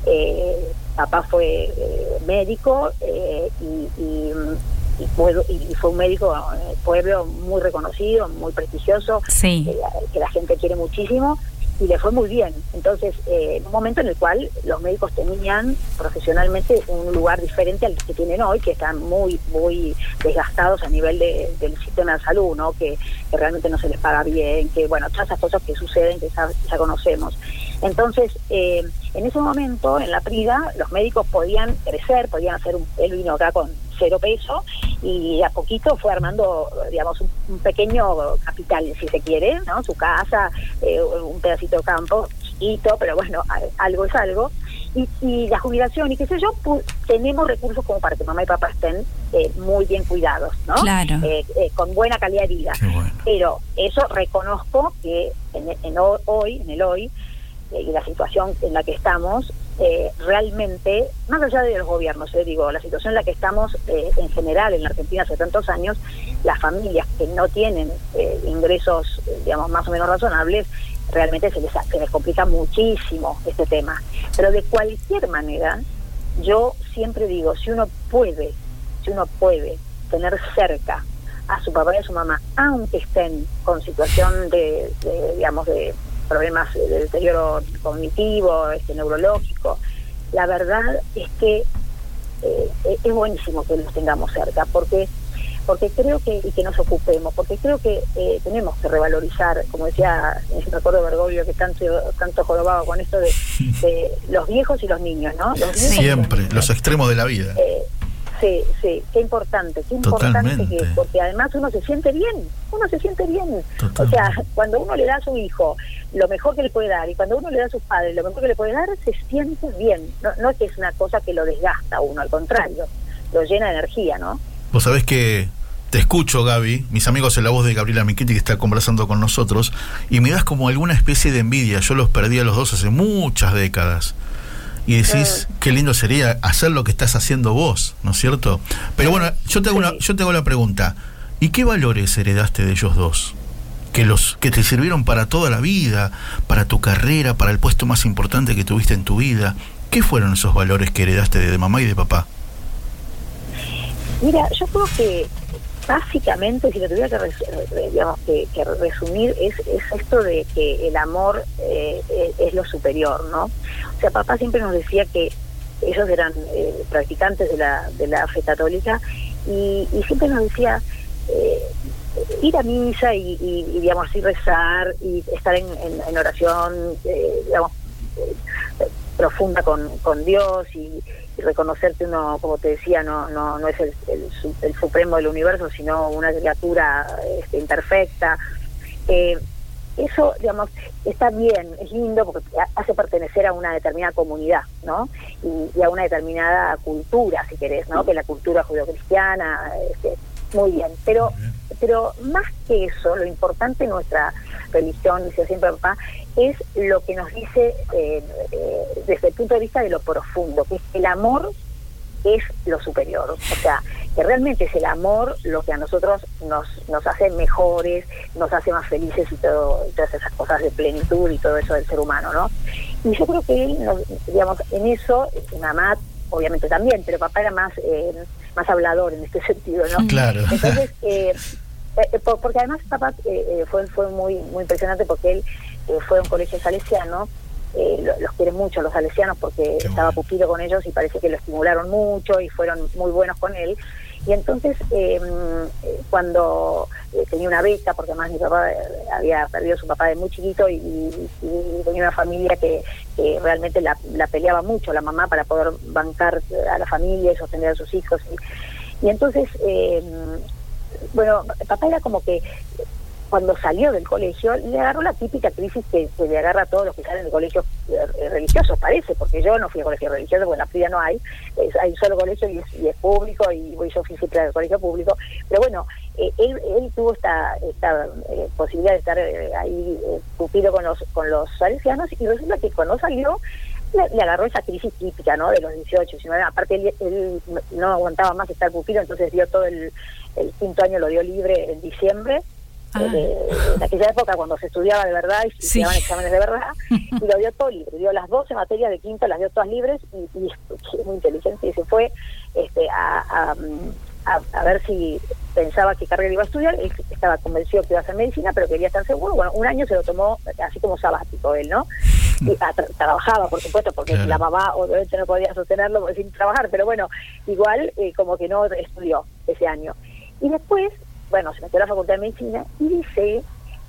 eh, papá fue eh, médico y, y, y puedo- y fue un médico en el pueblo muy reconocido muy prestigioso Sí. eh, que la gente quiere muchísimo y le fue muy bien. Entonces, eh, en un momento en el cual los médicos tenían profesionalmente un lugar diferente al que tienen hoy, que están muy, muy desgastados a nivel de- del sistema de salud, ¿no? Que, que realmente no se les paga bien, que, bueno, todas esas cosas que suceden que ya, ya conocemos. Entonces, eh, en ese momento, en la PRIDA, los médicos podían crecer, podían hacer un... Él vino acá con cero peso y a poquito fue armando, digamos, un, un pequeño capital, si se quiere, ¿no? Su casa, eh, un pedacito de campo, chiquito, pero bueno, a- algo es algo. Y, y la jubilación y qué sé yo, pu- tenemos recursos como para que mamá y papá estén eh, muy bien cuidados, ¿no? Claro. Eh, eh, con buena calidad de vida. Pero eso reconozco que en, en ho- hoy, en el hoy, y la situación en la que estamos, eh, realmente, más allá de los gobiernos, eh, digo, la situación en la que estamos eh, en general en la Argentina hace tantos años, las familias que no tienen eh, ingresos, eh, digamos, más o menos razonables, realmente se les, se les complica muchísimo este tema. Pero de cualquier manera, yo siempre digo, si uno puede, si uno puede tener cerca a su papá y a su mamá, aunque estén con situación de, de, digamos, de problemas de deterioro cognitivo, este, neurológico, la verdad es que eh, es buenísimo que los tengamos cerca, porque porque creo que y que nos ocupemos, porque creo que eh, tenemos que revalorizar, como decía, me acuerdo de Bergoglio que tanto tanto jorobaba con esto de, de los viejos y los niños, ¿no? Los Siempre, los extremos de la vida. eh, sí, sí, qué importante, qué importante que, porque además uno se siente bien, uno se siente bien. O sea, cuando uno le da a su hijo lo mejor que le puede dar y cuando uno le da a sus padres lo mejor que le puede dar, se siente bien. No, no es que es una cosa que lo desgasta a uno, al contrario, lo llena de energía, ¿no? Vos sabés que te escucho, Gaby, mis amigos en la voz de Gabriela Michetti que está conversando con nosotros, y me das como alguna especie de envidia. Yo los perdí a los dos hace muchas décadas. Y decís, qué lindo sería hacer lo que estás haciendo vos, ¿no es cierto? Pero bueno, yo te hago, una, yo te hago la pregunta, ¿y qué valores heredaste de ellos dos? Que, los, que te sirvieron para toda la vida, para tu carrera, para el puesto más importante que tuviste en tu vida. ¿Qué fueron esos valores que heredaste de mamá y de papá? Mira, yo creo que básicamente, si lo tuviera que, res- eh, digamos, que, resumir, es, es esto de que el amor eh, es, lo superior, ¿no? O sea, papá siempre nos decía que ellos eran eh, practicantes de la, de la fe católica y, y siempre nos decía eh, ir a misa y, y- digamos rezar y estar en, en- en oración eh, digamos eh, profunda con, con Dios y reconocer que uno como te decía no no no es el, el, su- el supremo del universo sino una criatura este, imperfecta eh, eso, digamos, está bien, es lindo porque ha- hace pertenecer a una determinada comunidad, ¿no? Y, y a una determinada cultura, si querés, ¿no? Que la cultura judeocristiana, este, muy bien. Pero, pero más que eso, lo importante en nuestra religión, dice siempre papá, es lo que nos dice eh, eh, desde el punto de vista de lo profundo, que es el amor es lo superior. O sea, que realmente es el amor lo que a nosotros nos, nos hace mejores, nos hace más felices y todo, todas esas cosas de plenitud y todo eso del ser humano, ¿no? Y yo creo que él, nos- digamos, en eso, mamá obviamente también, pero papá era más, eh, más hablador en este sentido, ¿no? Claro. Entonces, eh, porque además papá eh, eh, fue, fue muy, muy impresionante porque él eh, fue a un colegio salesiano, eh, lo- los quiere mucho los salesianos porque estaba pupilo con ellos y parece que lo estimularon mucho y fueron muy buenos con él. Y entonces, eh, eh, cuando eh, tenía una beca, porque además mi papá eh, había perdido a su papá de muy chiquito y, y- y tenía una familia que, que realmente la, la peleaba mucho, la mamá, para poder bancar a la familia y sostener a sus hijos. Y, y entonces, eh, bueno, papá era como que cuando salió del colegio le agarró la típica crisis que, que le agarra a todos los que salen de colegios eh, religiosos, parece, porque yo no fui a colegio religioso, en la PRIA no hay, hay un solo colegio y es, y es público, y yo fui siempre al colegio público, pero bueno, eh, él, él tuvo esta, esta eh, posibilidad de estar eh, ahí eh, pupido con los, con los salesianos, y resulta que cuando salió, le, le agarró esa crisis típica, ¿no? De los 18, 19. Aparte, él, él no aguantaba más estar pupilo, entonces dio todo el, el quinto año, lo dio libre en diciembre. Ah. eh, en aquella época cuando se estudiaba de verdad y se Sí. daban exámenes de verdad, y lo dio todo libre, dio las 12 materias de quinto, las dio todas libres y, y es muy inteligente y se fue este, a, a, a- a ver si pensaba qué carrera iba a estudiar, él estaba convencido que iba a hacer medicina, pero quería estar seguro, bueno, un año se lo tomó así como sabático él, ¿no? Y a- tra- trabajaba, por supuesto, porque Claro. la mamá obviamente no podía sostenerlo sin trabajar, pero bueno, igual eh, como que no estudió ese año. Y después, bueno, se metió a la Facultad de Medicina y dice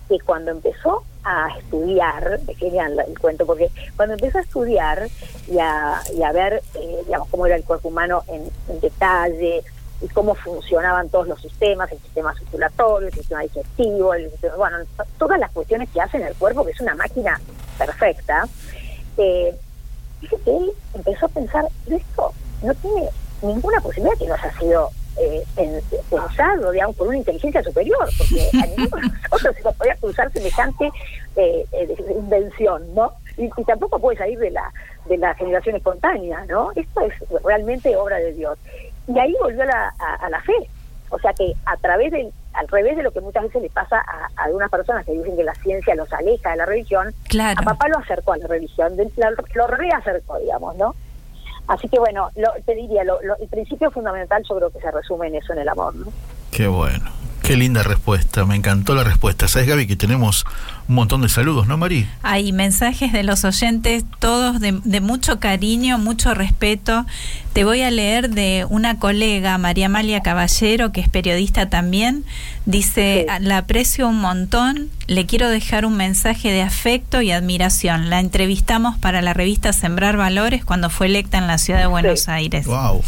que cuando empezó a estudiar, es genial el cuento, porque cuando empezó a estudiar y a, y a ver, eh, digamos, cómo era el cuerpo humano en, en detalle y cómo funcionaban todos los sistemas, el sistema circulatorio, el sistema digestivo, el bueno, to- todas las cuestiones que hacen el cuerpo, que es una máquina perfecta, eh, dice que él empezó a pensar, "Pero esto no tiene ninguna posibilidad que no haya sido eh, pen- pensado, digamos, por una inteligencia superior, porque a ninguno de nosotros se nos podía cruzar semejante eh, eh, invención, ¿no? Y, y tampoco puede salir de la de la generación espontánea, ¿no? Esto es realmente obra de Dios. Y ahí volvió a la, a, a la fe. O sea que a través del, al revés de lo que muchas veces le pasa a, a algunas personas que dicen que la ciencia los aleja de la religión, Claro. a papá lo acercó a la religión, de- la- lo reacercó, digamos, ¿no? Así que bueno, lo, te diría, lo, lo- el principio fundamental yo creo que se resume en eso, en el amor, ¿no? Qué bueno. Qué linda respuesta. Me encantó la respuesta. ¿Sabes, Gaby, que tenemos un montón de saludos, ¿no, Mari? Hay mensajes de los oyentes, todos de, de mucho cariño, mucho respeto. Te voy a leer de una colega, María Amalia Caballero, que es periodista también. Dice, Sí. la aprecio un montón, le quiero dejar un mensaje de afecto y admiración. La entrevistamos para la revista Sembrar Valores cuando fue electa en la ciudad de Buenos Sí. Aires. Wow.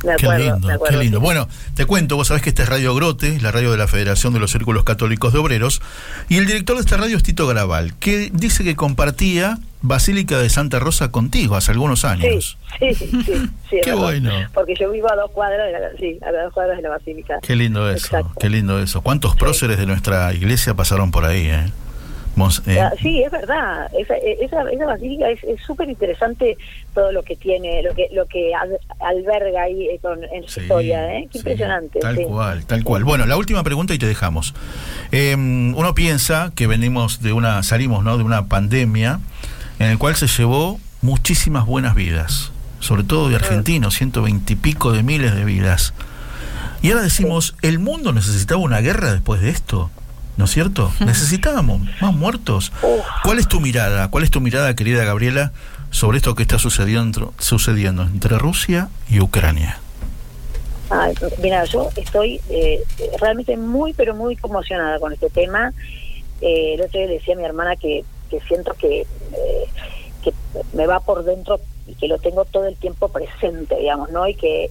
Qué lindo, acuerdo, qué lindo. sí. Bueno, te cuento, vos sabés que esta es Radio Grote, la radio de la Federación de los Círculos Católicos de Obreros, y el director de esta radio es Tito Graval, que dice que compartía Basílica de Santa Rosa contigo hace algunos años. sí, sí, sí, Qué bueno. Porque yo vivo a dos cuadras de la, sí, a dos cuadras de la basílica. Qué lindo eso, Exacto. qué lindo eso. ¿Cuántos próceres de nuestra iglesia pasaron por ahí? Eh? Eh, Ah, Sí, es verdad. Esa, esa, esa basílica es súper interesante todo lo que tiene, lo que lo que al- alberga ahí eh, con, en su Sí, historia. ¿eh? Qué sí, impresionante. Tal sí. cual, tal cual. Bueno, la última pregunta y te dejamos. Eh, uno piensa que venimos de una, salimos ¿no? de una pandemia en el cual se llevó muchísimas buenas vidas, sobre todo de argentinos, ciento veintipico de miles de vidas. Y ahora decimos, ¿el mundo necesitaba una guerra después de esto? ¿No es cierto? Necesitábamos más muertos. ¿Cuál es tu mirada? ¿Cuál es tu mirada, querida Gabriela, sobre esto que está sucediendo, sucediendo entre Rusia y Ucrania? Ay, mira, yo estoy eh, realmente muy, pero muy conmocionada con este tema. Eh, el otro día le decía a mi hermana que, que siento que, eh, que me va por dentro y que lo tengo todo el tiempo presente, digamos, ¿no? Y que,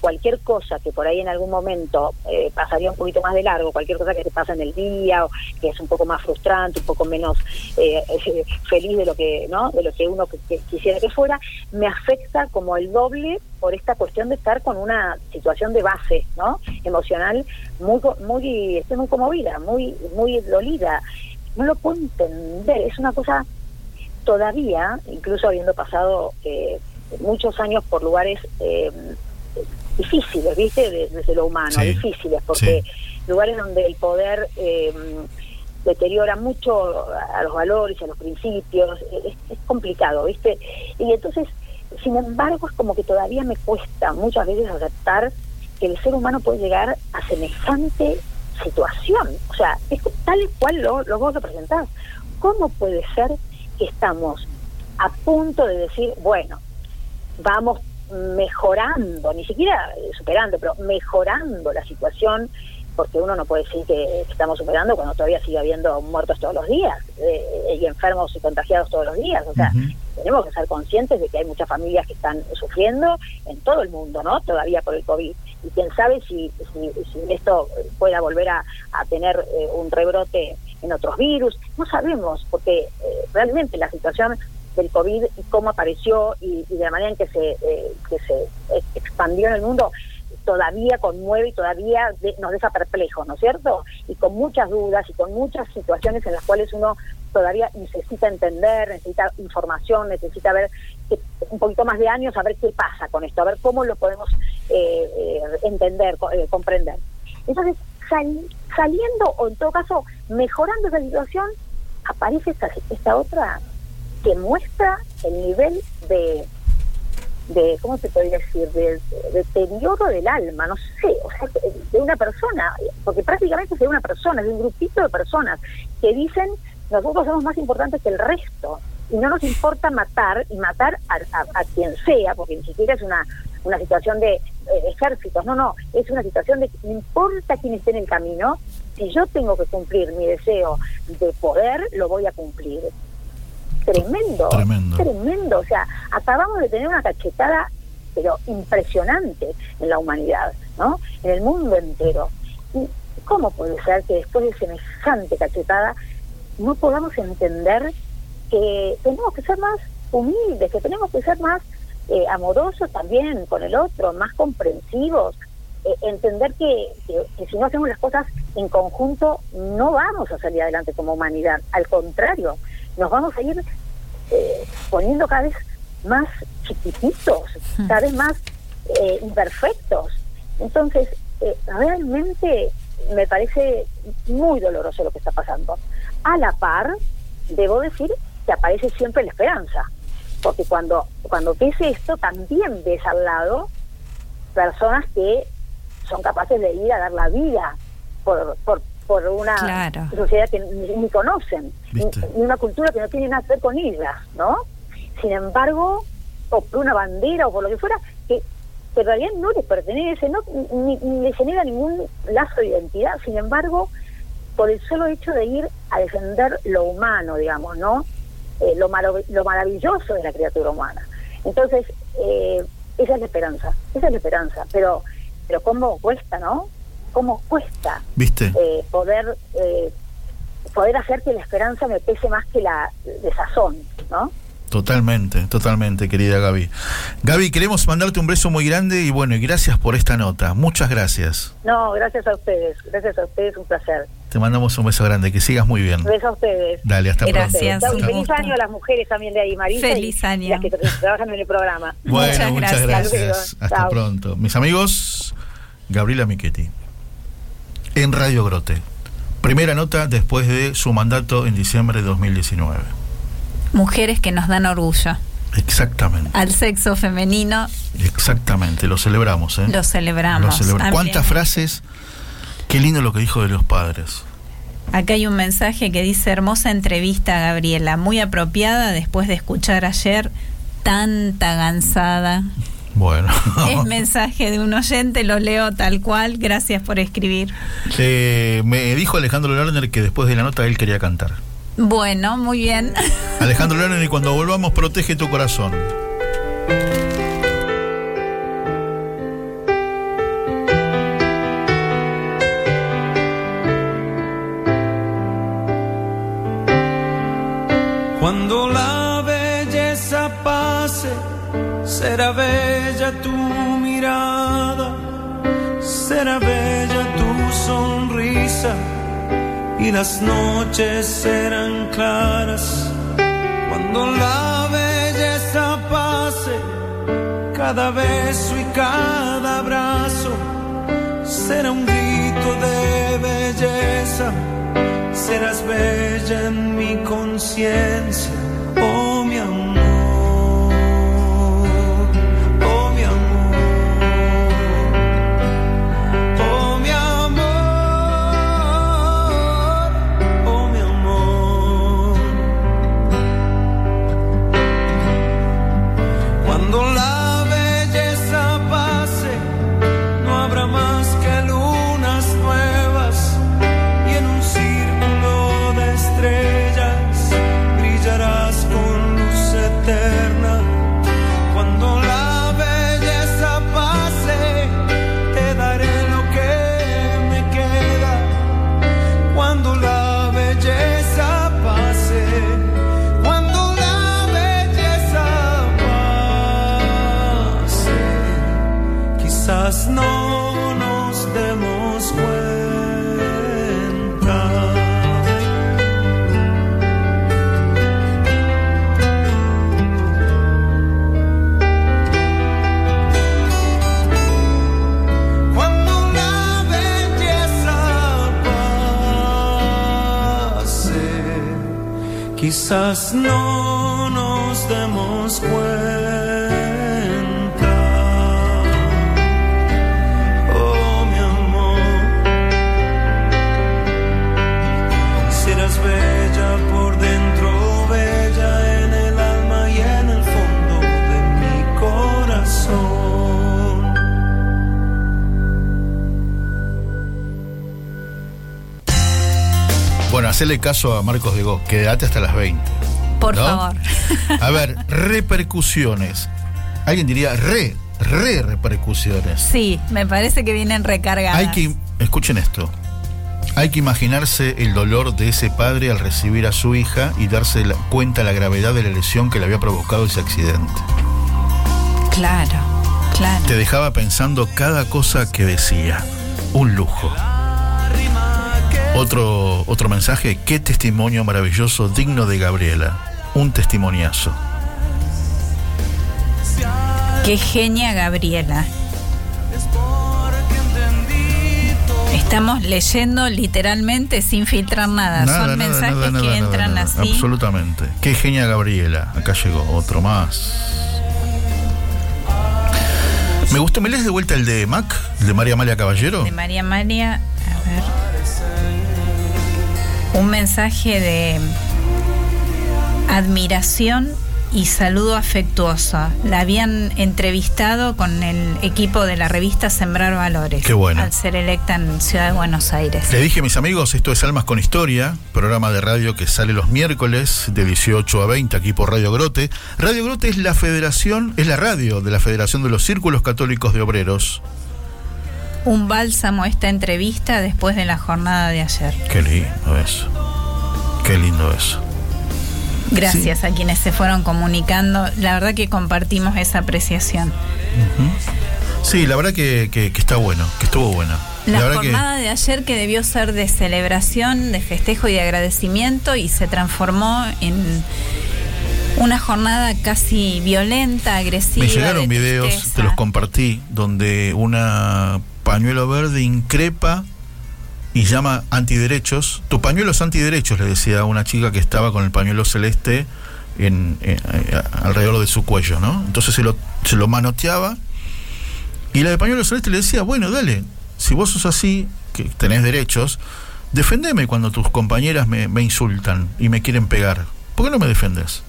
cualquier cosa que por ahí en algún momento eh, pasaría un poquito más de largo, cualquier cosa que te pasa en el día o que es un poco más frustrante, un poco menos eh, feliz de lo que, ¿no? De lo que uno quisiera que fuera, me afecta como el doble por esta cuestión de estar con una situación de base, ¿no? Emocional muy, muy, estoy muy conmovida, muy, muy dolida. No lo puedo entender, es una cosa todavía, incluso habiendo pasado eh, muchos años por lugares eh, difíciles, ¿viste? De- desde lo humano, Sí, difíciles, porque sí. lugares donde el poder eh, deteriora mucho a los valores, a los principios, es, es complicado, ¿viste? Y entonces, sin embargo, es como que todavía me cuesta muchas veces aceptar que el ser humano puede llegar a semejante situación. O sea, es tal cual lo, lo vos lo presentás. ¿Cómo puede ser estamos a punto de decir, bueno, vamos mejorando, ni siquiera superando, pero mejorando la situación, porque uno no puede decir que estamos superando cuando todavía sigue habiendo muertos todos los días eh, y enfermos y contagiados todos los días. O sea, tenemos que ser conscientes de que hay muchas familias que están sufriendo en todo el mundo, ¿no? Todavía por el COVID. Y quién sabe si, si, si esto pueda volver a, a tener eh, un rebrote en otros virus. No sabemos, porque eh, realmente la situación del COVID y cómo apareció y, de la manera en que se, eh, que se expandió en el mundo todavía conmueve y todavía de- nos deja perplejos, ¿no es cierto? Y con muchas dudas y con muchas situaciones en las cuales uno todavía necesita entender, necesita información, necesita ver que- un poquito más de años a ver qué pasa con esto, a ver cómo lo podemos eh, eh, entender, eh, comprender. Entonces, sal- saliendo o en todo caso mejorando esa situación, aparece esta, otra que muestra el nivel de, de ¿cómo se podría decir?, de, de del alma, no sé, o sea, de- una persona, porque prácticamente es de una persona, de un grupito de personas que dicen, nosotros somos más importantes que el resto, y no nos importa matar, y matar a, a- a quien sea, porque ni siquiera es una, una situación de eh, ejércitos, no, no, es una situación de que no importa quién esté en el camino, si yo tengo que cumplir mi deseo de poder, lo voy a cumplir. Tremendo, Tremendo. tremendo. O sea, acabamos de tener una cachetada, pero impresionante en la humanidad, ¿no? En el mundo entero. ¿Y cómo puede ser que después de semejante cachetada no podamos entender que tenemos que ser más humildes, que tenemos que ser más eh, amorosos también con el otro, más comprensivos, eh, entender que, que- que si no hacemos las cosas en conjunto no vamos a salir adelante como humanidad, al contrario, nos vamos a ir eh, poniendo cada vez más chiquititos, cada vez más eh, imperfectos. Entonces, eh, realmente me parece muy doloroso lo que está pasando. A la par, debo decir que aparece siempre la esperanza, porque cuando, cuando ves esto, también ves al lado personas que son capaces de ir a dar la vida por, por, por una Claro. sociedad que ni, ni conocen, ni una cultura que no tiene nada que ver con ellas, ¿no? Sin embargo, o por una bandera o por lo que fuera, que, que en realidad no les pertenece, no, ni, ni les genera ningún lazo de identidad, sin embargo, por el solo hecho de ir a defender lo humano, digamos, ¿no? Eh, lo, lo maravilloso de la criatura humana. Entonces, eh, esa es la esperanza, esa es la esperanza, pero, pero cómo cuesta, ¿no? ¿Cómo cuesta ¿Viste? eh, poder eh, poder hacer que la esperanza me pese más que la desazón, ¿no? Totalmente, totalmente, querida Gaby. Gaby, queremos mandarte un beso muy grande y bueno, y gracias por esta nota. Muchas gracias. No, gracias a ustedes, gracias a ustedes, un placer. Te mandamos un beso grande, que sigas muy bien. Besos a ustedes. Dale, hasta Gracias. pronto. Y un feliz año a las mujeres también de ahí, Marisa. Feliz año. y las que tra- trabajan en el programa. Bueno, Muchas muchas gracias. gracias. Hasta Chao. pronto. Mis amigos, Gabriela Michetti. En Radio Grote. Primera nota después de su mandato en diciembre de 2019. Mujeres que nos dan orgullo. Exactamente, Al sexo femenino exactamente. Lo celebramos, ¿eh? lo celebramos. Lo ¿Cuántas frases? Qué lindo lo que dijo de los padres. Acá hay un mensaje que dice hermosa entrevista Gabriela, muy apropiada después de escuchar ayer tanta gansada. Bueno. Es mensaje de un oyente, lo leo tal cual, gracias por escribir. Eh, me dijo Alejandro Lerner que después de la nota él quería cantar. Bueno, muy bien. Alejandro Lerner, y cuando volvamos, protege tu corazón. Cuando la belleza pase, será bella tu mirada, será bella tu sonrisa y las noches serán claras. Cuando la belleza pase, cada beso y cada abrazo será un grito de belleza serás bella en mi conciencia, oh mi amor, hacele caso a Marcos de Go, quédate hasta las 20. Por ¿no? favor. A ver, repercusiones. Alguien diría re, re repercusiones. Sí, me parece que vienen recargadas. Hay que, escuchen esto. Hay que imaginarse el dolor de ese padre al recibir a su hija y darse la- cuenta la gravedad de la lesión que le había provocado ese accidente. Claro, claro. Te dejaba pensando cada cosa que decía. Un lujo. Otro, otro mensaje, qué testimonio maravilloso, digno de Gabriela. Un testimoniazo. Qué genia Gabriela. Estamos leyendo literalmente sin filtrar nada. Nada, Son nada, mensajes nada, que entran así. Absolutamente. Qué genia Gabriela. Acá llegó otro más. Me gusta, ¿me lees de vuelta el de Mac? ¿El de María Amalia Caballero? De María María, mensaje de admiración y saludo afectuoso. La habían entrevistado con el equipo de la revista Sembrar Valores. Qué bueno. Al ser electa en Ciudad de Buenos Aires. Le dije, mis amigos, esto es Almas con Historia, programa de radio que sale los miércoles de 18 a 20 aquí por Radio Grote. Radio Grote es la federación, es la radio de la Federación de los Círculos Católicos de Obreros. Un bálsamo esta entrevista después de la jornada de ayer. Qué lindo eso. Qué lindo eso. Gracias a quienes se fueron comunicando. La verdad que compartimos esa apreciación. Sí, la verdad que, que- que está bueno, que estuvo bueno. La, que jornada de ayer que debió ser de celebración, de festejo y de agradecimiento y se transformó en una jornada casi violenta, agresiva. me llegaron de videos, tristeza. te los compartí, donde una pañuelo verde increpa y llama antiderechos. Tu pañuelo es antiderechos, le decía a una chica que estaba con el pañuelo celeste en, eh, alrededor de su cuello, ¿no? Entonces se lo, se lo manoteaba y la de pañuelo celeste le decía, bueno, dale, si vos sos así, que tenés derechos, defendeme cuando tus compañeras me, me insultan y me quieren pegar. ¿Por qué no me defendes?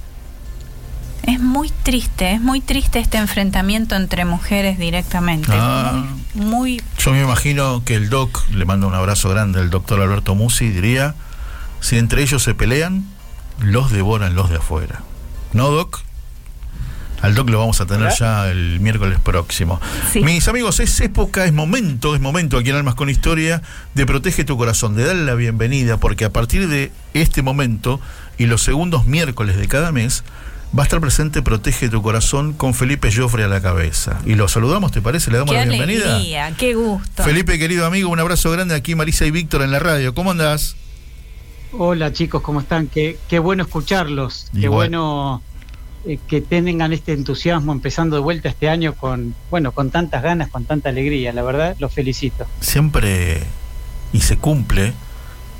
Es muy triste, es muy triste este enfrentamiento entre mujeres directamente. Ah. Muy, muy Yo me imagino que el doc, le mando un abrazo grande al doctor Alberto Musi, diría, si entre ellos se pelean, los devoran los de afuera. ¿No, doc? Al doc lo vamos a tener ya el miércoles próximo. Sí. Mis amigos, es época, es momento, es momento aquí en Almas con Historia de Protege tu Corazón, de darle la bienvenida, porque a partir de este momento y los segundos miércoles de cada mes, va a estar presente Protege tu Corazón con Felipe Joffre a la cabeza. Y lo saludamos, ¿te parece? Le damos qué la bienvenida. alegría, qué gusto. Felipe, querido amigo, un abrazo grande aquí, Marisa y Víctor en la radio. ¿Cómo andás? Hola chicos, ¿cómo están? Qué, qué bueno escucharlos, qué bueno eh, que tengan este entusiasmo empezando de vuelta este año con, bueno, con tantas ganas, con tanta alegría, la verdad, los felicito. Siempre, y se cumple,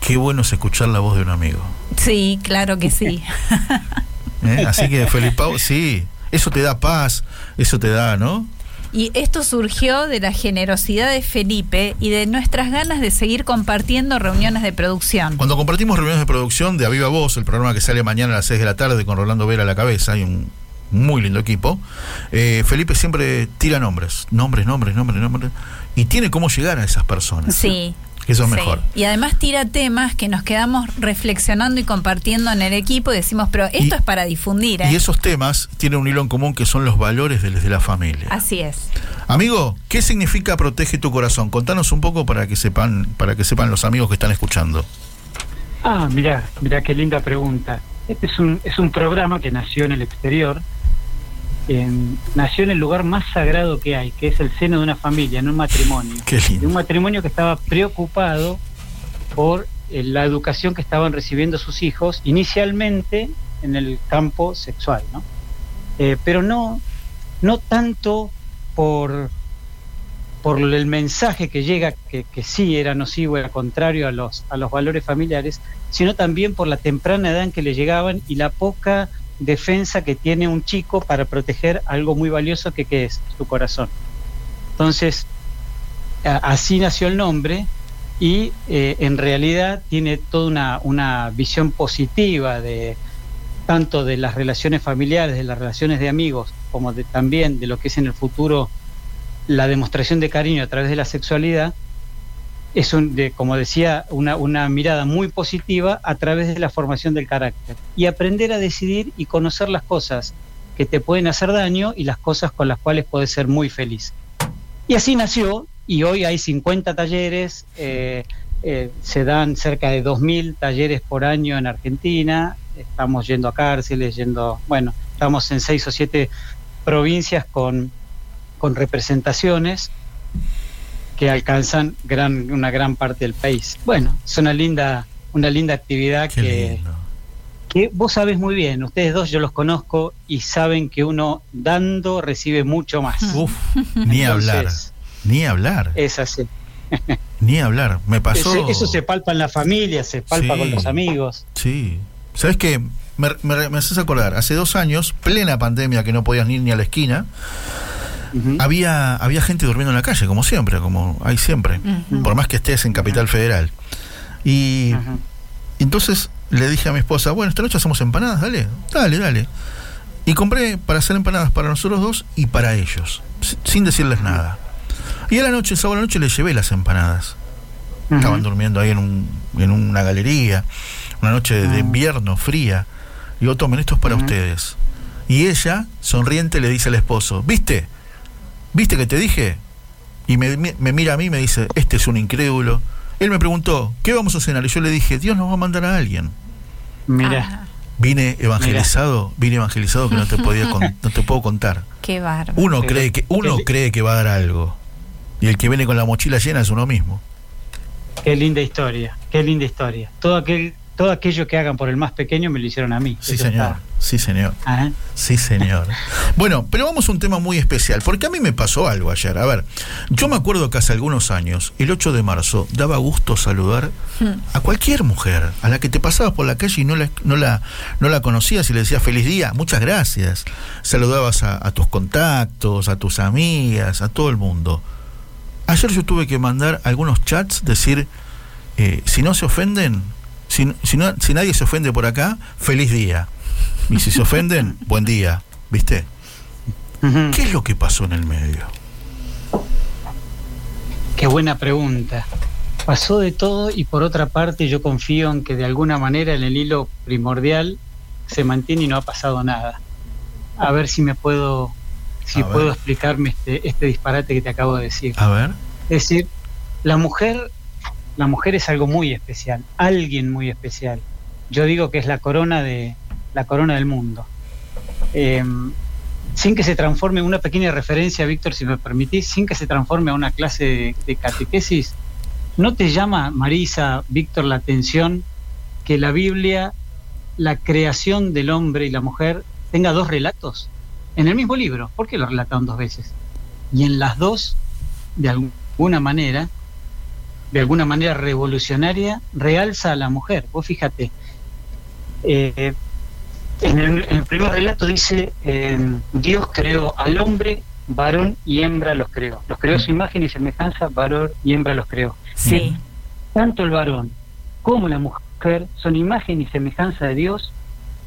qué bueno es escuchar la voz de un amigo. Sí, claro que sí. ¿eh? Así que, Felipe, sí, eso te da paz, eso te da, ¿no? Y esto surgió de la generosidad de Felipe y de nuestras ganas de seguir compartiendo reuniones de producción. Cuando compartimos reuniones de producción de Aviva Voz, el programa que sale mañana a las 6 de la tarde con Rolando Vera a la cabeza y un muy lindo equipo, eh, Felipe siempre tira nombres, nombres, nombres, nombres, nombres, y tiene cómo llegar a esas personas. Sí. Eso es sí. mejor. Y además tira temas que nos quedamos reflexionando y compartiendo en el equipo y decimos, pero esto Y- es para difundir. ¿eh? Y esos temas tienen un hilo en común que son los valores de, de la familia. Así es. Amigo, ¿qué significa protege tu corazón? Contanos un poco para que sepan, para que sepan los amigos que están escuchando. Ah, mira, mira qué linda pregunta. Este es un, es un programa que nació en el exterior, en- nació en el lugar más sagrado que hay, que es el seno de una familia, en un matrimonio. De un matrimonio que estaba preocupado por eh, la educación que estaban recibiendo sus hijos, inicialmente en el campo sexual, ¿no? Eh, pero no, no tanto por por el mensaje que llega, que, que sí era nocivo, era contrario a los, a los valores familiares, sino también por la temprana edad en que le llegaban y la poca defensa que tiene un chico para proteger algo muy valioso que, es su corazón. Entonces, así nació el nombre y eh, en realidad tiene toda una, una visión positiva de tanto de las relaciones familiares, de las relaciones de amigos, como de, también de lo que es en el futuro la demostración de cariño a través de la sexualidad, es un, como decía, una, una mirada muy positiva a través de la formación del carácter. Y aprender a decidir y conocer las cosas que te pueden hacer daño y las cosas con las cuales puedes ser muy feliz. Y así nació, y hoy hay 50 talleres, eh, eh, se dan cerca de 2.000 talleres por año en Argentina, estamos yendo a cárceles, yendo, bueno, estamos en seis o siete provincias con, con representaciones que alcanzan gran, una gran parte del país. Bueno, es una linda, una linda actividad que, que vos sabés muy bien, ustedes dos yo los conozco y saben que uno dando recibe mucho más. Uf, ni hablar. Entonces, Ni hablar. Es así. Ni hablar. Me pasó. Eso se palpa en la familia, se palpa Sí. con los amigos. Sí. ¿Sabes qué? Me, me, me haces acordar, hace dos años, plena pandemia que no podías ir ni a la esquina, había, había gente durmiendo en la calle, como siempre, como hay siempre, por más que estés en Capital Federal. Y entonces le dije a mi esposa, bueno, esta noche hacemos empanadas, dale, dale, dale. Y compré para hacer empanadas para nosotros dos y para ellos, si- sin decirles nada. Y a la noche, el sábado a la noche, les llevé las empanadas. Estaban durmiendo ahí en, un, en una galería, una noche de, de invierno fría. Y digo, tomen, esto es para ustedes. Y ella, sonriente, le dice al esposo, ¿viste? ¿Viste que te dije? Y me, mira a mí y me dice, este es un incrédulo. Él me preguntó, ¿qué vamos a cenar? Y yo le dije, Dios nos va a mandar a alguien. Mira, Vine evangelizado, vine evangelizado que no te podía con- no te puedo contar. Qué bárbaro. Uno cree que uno cree que va a dar algo. Y el que viene con la mochila llena es uno mismo. qué linda historia, qué linda historia. Todo aquel, todo aquello que hagan por el más pequeño me lo hicieron a mí. Sí, Eso señor. está. Sí, señor. Sí, señor. Bueno, pero vamos a un tema muy especial, porque a mí me pasó algo ayer. A ver, yo me acuerdo que hace algunos años, el 8 de marzo, daba gusto saludar a cualquier mujer, a la que te pasabas por la calle y no la, no la, no la conocías y le decías feliz día, muchas gracias. Saludabas a, a tus contactos, a tus amigas, a todo el mundo. Ayer yo tuve que mandar algunos chats, decir, eh, si no se ofenden, si, si, no, si nadie se ofende por acá, feliz día. Y si se ofenden, buen día. ¿Viste? ¿Qué es lo que pasó en el medio? Qué buena pregunta. Pasó de todo y por otra parte yo confío en que de alguna manera en el hilo primordial se mantiene y no ha pasado nada. A ver si me puedo, si puedo explicarme este, este disparate que te acabo de decir. A ver. Es decir, la mujer, la mujer es algo muy especial, alguien muy especial. Yo digo que es la corona de la corona del mundo. Eh, sin que se transforme en una pequeña referencia, Víctor, si me permitís, sin que se transforme a una clase de, de catequesis, ¿no te llama, Marisa, Víctor, la atención que la Biblia, la creación del hombre y la mujer, tenga dos relatos en el mismo libro? ¿Por qué lo relataron dos veces? Y en las dos, de alguna manera, de alguna manera revolucionaria, realza a la mujer. Vos fíjate, eh, en, el, en el primer relato dice, eh, Dios creó al hombre, varón y hembra los creó. Los creó su imagen y semejanza, varón y hembra los creó. Sí. Tanto el varón como la mujer son imagen y semejanza de Dios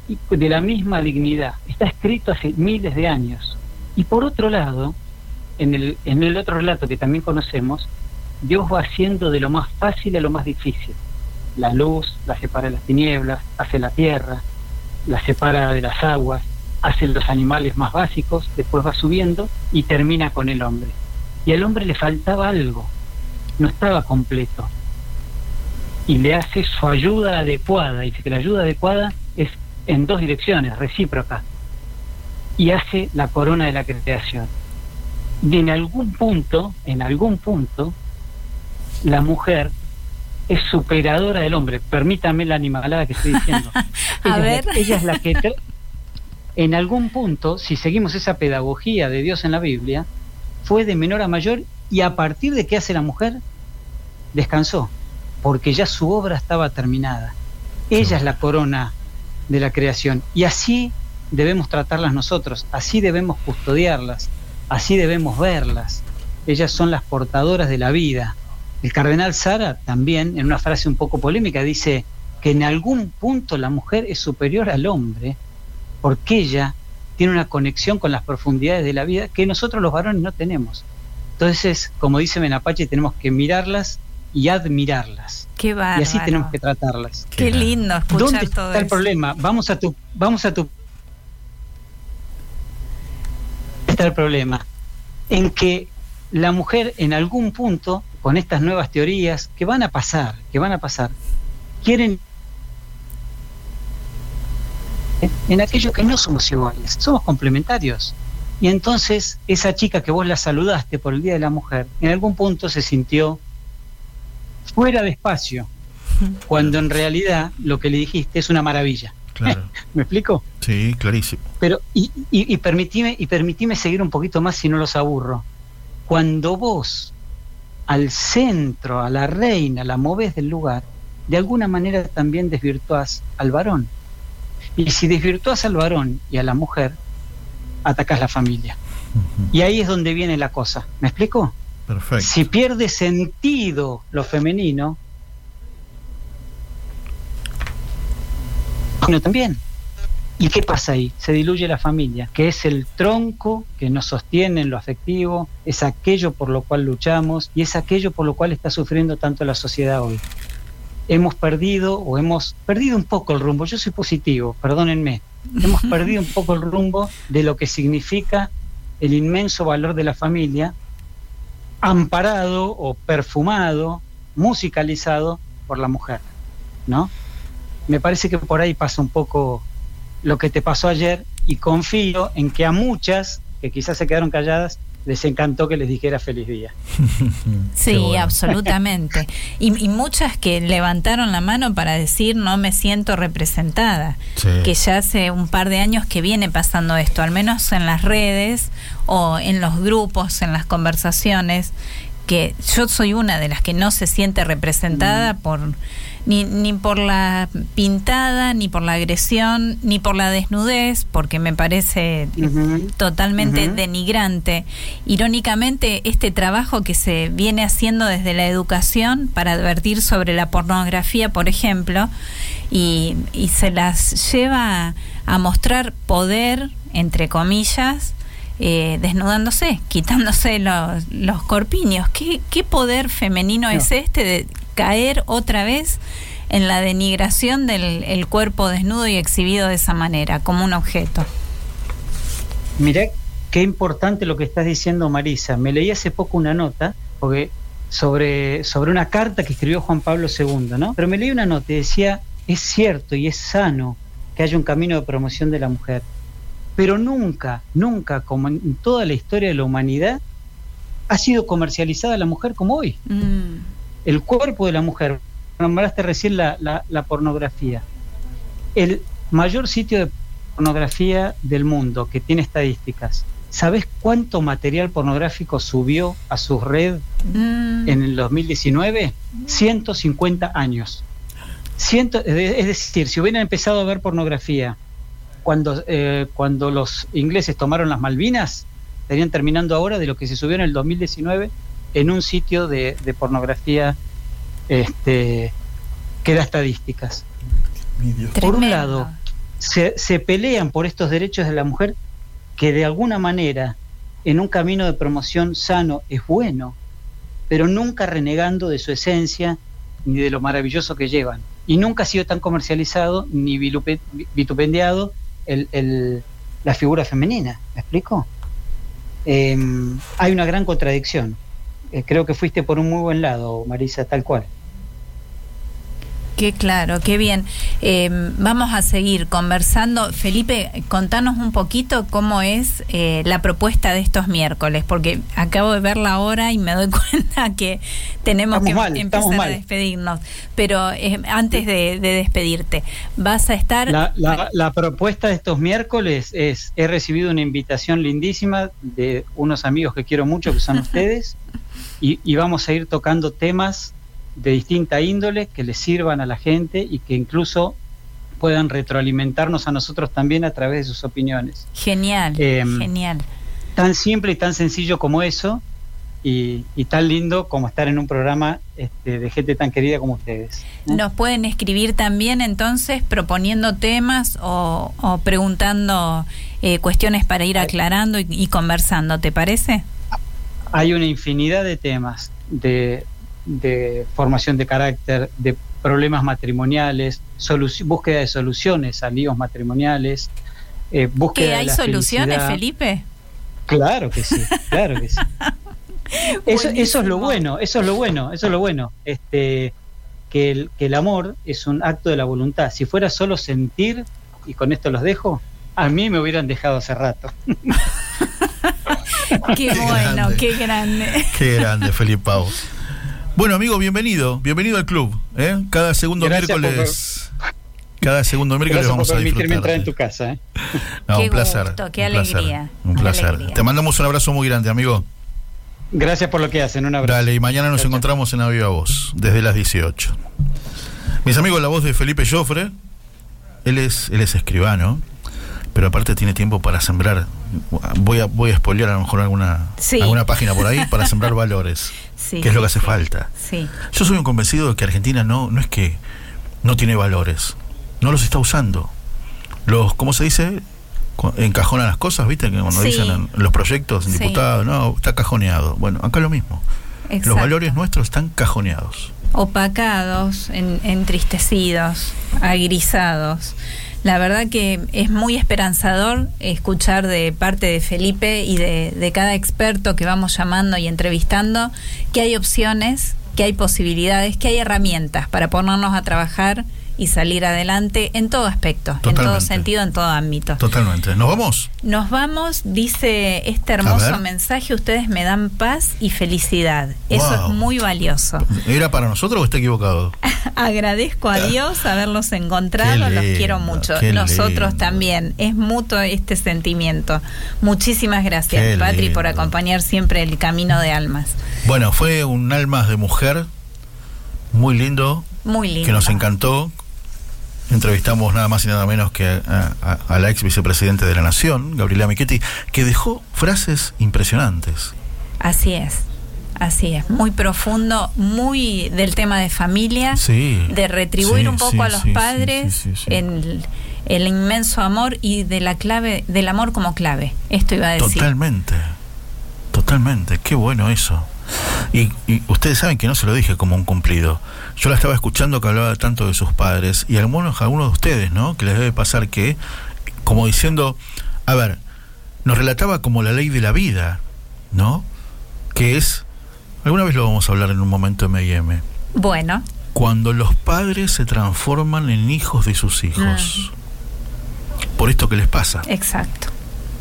y de la misma dignidad. Está escrito hace miles de años. Y por otro lado, en el, en el otro relato que también conocemos, Dios va haciendo de lo más fácil a lo más difícil. La luz la separa de las tinieblas, hace la tierra, la separa de las aguas, hace los animales más básicos, después va subiendo y termina con el hombre. Y al hombre le faltaba algo, no estaba completo. Y le hace su ayuda adecuada, dice que la ayuda adecuada es en dos direcciones, recíproca. Y hace la corona de la creación. Y en algún punto, en algún punto, la mujer es superadora del hombre. Permítame la animalada que estoy diciendo. ella, ver. Es la, ella es la que... En algún punto, si seguimos esa pedagogía de Dios en la Biblia, fue de menor a mayor Y a partir de qué hace la mujer, descansó, porque ya su obra estaba terminada. Ella es la corona de la creación. Y así debemos tratarlas nosotros, así debemos custodiarlas, así debemos verlas. Ellas son las portadoras de la vida. El cardenal Sara también, en una frase un poco polémica, dice que en algún punto la mujer es superior al hombre porque ella tiene una conexión con las profundidades de la vida que nosotros los varones no tenemos. Entonces, como dice Menapache, tenemos que mirarlas y admirarlas. Qué Y bárbaro. así tenemos que tratarlas. Qué lindo escuchar ¿Dónde todo está el problema? Vamos a tu, vamos a tu. Está el problema en que la mujer en algún punto, con estas nuevas teorías que van a pasar, que van a pasar, quieren en aquello que no somos iguales, somos complementarios. Y entonces esa chica que vos la saludaste por el Día de la Mujer, en algún punto se sintió fuera de espacio, cuando en realidad lo que le dijiste es una maravilla. Claro. ¿Me explico? Sí, clarísimo. Pero, y, y, y permitime, y permitime seguir un poquito más si no los aburro. Cuando vos al centro, a la reina, la movés del lugar, de alguna manera también desvirtuás al varón. Y si desvirtuás al varón y a la mujer, atacás la familia. Y ahí es donde viene la cosa. ¿Me explico? Perfecto. Si pierde sentido lo femenino, no también. ¿Y qué pasa ahí? Se diluye la familia, que es el tronco que nos sostiene en lo afectivo, es aquello por lo cual luchamos y es aquello por lo cual está sufriendo tanto la sociedad hoy. Hemos perdido o hemos perdido un poco el rumbo, yo soy positivo, perdónenme, hemos perdido un poco el rumbo de lo que significa el inmenso valor de la familia, amparado o perfumado, musicalizado por la mujer, ¿no? Me parece que por ahí pasa un poco lo que te pasó ayer y confío en que a muchas que quizás se quedaron calladas les encantó que les dijera feliz día. Sí, absolutamente. Y, y muchas que levantaron la mano para decir no me siento representada. Sí. Que ya hace un par de años que viene pasando esto, al menos en las redes o en los grupos, en las conversaciones, que yo soy una de las que no se siente representada por ni, ni por la pintada, ni por la agresión, ni por la desnudez, porque me parece totalmente denigrante. Irónicamente, este trabajo que se viene haciendo desde la educación para advertir sobre la pornografía, por ejemplo, y, y se las lleva a mostrar poder, entre comillas, eh, desnudándose, quitándose los, los corpiños. ¿Qué, qué poder femenino es este de caer otra vez en la denigración del el cuerpo desnudo y exhibido de esa manera, como un objeto? Mirá qué importante lo que estás diciendo, Marisa. Me leí hace poco una nota porque sobre, sobre una carta que escribió Juan Pablo II, ¿no? Pero me leí una nota y decía, es cierto y es sano que haya un camino de promoción de la mujer. Pero nunca, nunca, como en toda la historia de la humanidad, ha sido comercializada la mujer como hoy. Mm. El cuerpo de la mujer, nombraste recién la, la- la pornografía. El mayor sitio de pornografía del mundo que tiene estadísticas. ¿Sabes cuánto material pornográfico subió a su red Mm. en el 2019? 150 años. Ciento- es decir, si hubieran empezado a ver pornografía cuando, eh, cuando los ingleses tomaron las Malvinas, estarían terminando ahora de lo que se subió en el 2019 en un sitio de, de pornografía este, que da estadísticas. Por un lado, se, se pelean por estos derechos de la mujer que de alguna manera en un camino de promoción sano es bueno, pero nunca renegando de su esencia ni de lo maravilloso que llevan. Y nunca ha sido tan comercializado ni vitupendiado el- el- la figura femenina. ¿Me explico? Eh, hay una gran contradicción. Eh, creo que fuiste por un muy buen lado, Marisa, tal cual. Qué claro, qué bien. Eh, vamos a seguir conversando. Felipe, contanos un poquito cómo es eh, la propuesta de estos miércoles, porque acabo de ver la hora y me doy cuenta que tenemos Estamos que mal, empezar a despedirnos. Pero eh, antes de, de despedirte, vas a estar... La, la- la propuesta de estos miércoles es, he recibido una invitación lindísima de unos amigos que quiero mucho, que son ustedes, y, y vamos a ir tocando temas de distinta índole que le sirvan a la gente y que incluso puedan retroalimentarnos a nosotros también a través de sus opiniones. Genial, Em, genial. Tan simple y tan sencillo como eso y, y tan lindo como estar en un programa este, de gente tan querida como ustedes. Nos pueden escribir también entonces proponiendo temas o, o preguntando eh, cuestiones para ir aclarando y, y conversando, ¿te parece? Hay una infinidad de temas de, de formación de carácter, de problemas matrimoniales, búsqueda de soluciones a líos matrimoniales, eh, búsqueda ¿Que de hay la soluciones, felicidad. Felipe? Claro que sí, claro que sí. Eso, eso es lo bueno, eso es lo bueno, eso es lo bueno. Este, que el, que el amor es un acto de la voluntad. Si fuera solo sentir, y con esto los dejo, a mí me hubieran dejado hace rato. Qué bueno, qué grande. Qué grande, Felipe Pau. Bueno, amigo, bienvenido. Bienvenido al club. ¿eh? Cada segundo Gracias miércoles. Cada segundo miércoles vamos por a permitirme entrar en disfrutar. tu casa. ¿eh? No, Qué un placer. gusto, qué un placer, alegría, Un qué placer. alegría. Te mandamos un abrazo muy grande, amigo. Gracias por lo que hacen. Un abrazo. Dale, y mañana nos encontramos en A Viva Voz, desde las 18. Mis amigos, la voz de Felipe Joffre. Él es, él es escribano, pero aparte tiene tiempo para sembrar. Voy a, voy a spoilear a lo mejor alguna, Sí. alguna página por ahí para sembrar valores, Sí, que es lo que hace falta. Sí, Yo soy un convencido de que Argentina no, no es que no tiene valores, no los está usando. Los, ¿cómo se dice? Encajonan las cosas, ¿viste? Que cuando dicen en los proyectos, diputados, no, está cajoneado. Bueno, acá lo mismo. exacto. Los valores nuestros están cajoneados. opacados, en- entristecidos, agrisados. La verdad que es muy esperanzador escuchar de parte de Felipe y de, de cada experto que vamos llamando y entrevistando que hay opciones, que hay posibilidades, que hay herramientas para ponernos a trabajar y salir adelante en todo aspecto, en todo sentido, en todo ámbito. Totalmente. ¿Nos vamos? Nos vamos, dice este hermoso mensaje, ustedes me dan paz y felicidad. Eso es muy valioso. ¿Era para nosotros o está equivocado? Agradezco a Dios haberlos encontrado, los quiero mucho. Nosotros lindo. también. Es mutuo este sentimiento. Muchísimas gracias, Qué Patri, por acompañar siempre el camino de almas. Bueno, fue un almas de mujer muy lindo, Muy lindo. que nos encantó. Entrevistamos nada más y nada menos que a, a- a la ex vicepresidente de la Nación, Gabriela Michetti, que dejó frases impresionantes. Así es. Así es, muy profundo, muy del tema de familia, Sí. de retribuir Sí, un poco sí, a los padres. El, el inmenso amor y de la clave del amor como clave. Esto iba a decir. Totalmente. Totalmente. Qué bueno eso. Y, y ustedes saben que no se lo dije como un cumplido. Yo la estaba escuchando que hablaba tanto de sus padres y algunos, algunos de ustedes, ¿no? Que les debe pasar que, como diciendo, a ver, nos relataba como la ley de la vida, ¿no? Que es, alguna vez lo vamos a hablar en un momento M&M, Bueno, cuando los padres se transforman en hijos de sus hijos. Por esto que les pasa. exacto.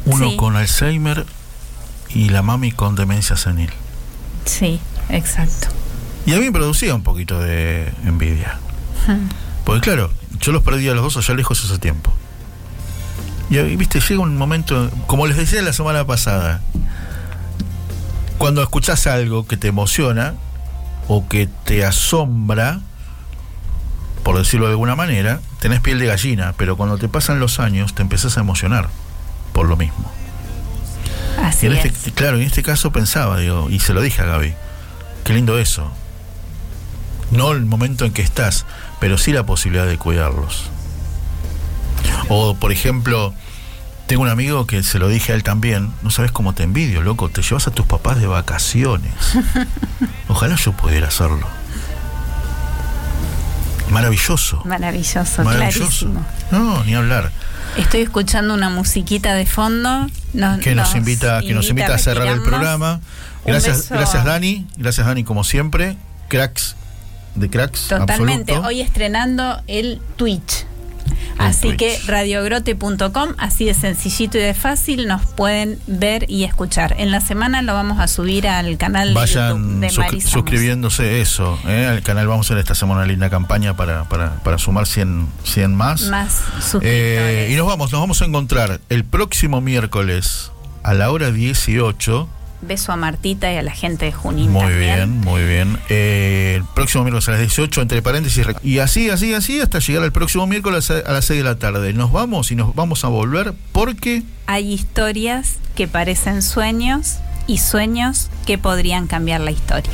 Uno Sí. con Alzheimer y la mami con demencia senil. Sí, exacto. Y a mí me producía un poquito de envidia. Hmm. Porque claro, yo los perdí a los dos allá lejos hace tiempo. Y ahí, viste, llega un momento, como les decía la semana pasada, cuando escuchás algo que te emociona o que te asombra, por decirlo de alguna manera, tenés piel de gallina, pero cuando te pasan los años te empezás a emocionar por lo mismo. Así Y en es. este, claro, en este caso pensaba, digo, y se lo dije a Gaby, qué lindo eso. No el momento en que estás, pero sí la posibilidad de cuidarlos. O, por ejemplo, tengo un amigo que se lo dije a él también, no sabes cómo te envidio, loco, te llevas a tus papás de vacaciones. Ojalá yo pudiera hacerlo. Maravilloso. Maravilloso, Maravilloso. clarísimo. No, ni hablar. Estoy escuchando una musiquita de fondo. Nos, que nos invita, que nos invita a cerrar el programa. Gracias, gracias Dani, gracias Dani como siempre. Cracks de cracks. Totalmente. absoluto. Hoy estrenando el Twitch. Así Twitch. que radiogrote.com, así de sencillito y de fácil, nos pueden ver y escuchar. En la semana lo vamos a subir al canal Vayan de suscri- Marisa suscribiéndose eso. ¿eh? Al canal vamos a hacer esta semana una linda campaña para, para, para sumar 100, 100 más. Más. Eh, y nos vamos, nos vamos a encontrar el próximo miércoles a la hora 18 Beso a Martita y a la gente de Junín. Muy también. bien, muy bien. Eh, el próximo miércoles a las 18, entre paréntesis. Y así, así, así, hasta llegar al próximo miércoles a a las 6 de la tarde. Nos vamos y nos vamos a volver porque Hay historias que parecen sueños y sueños que podrían cambiar la historia.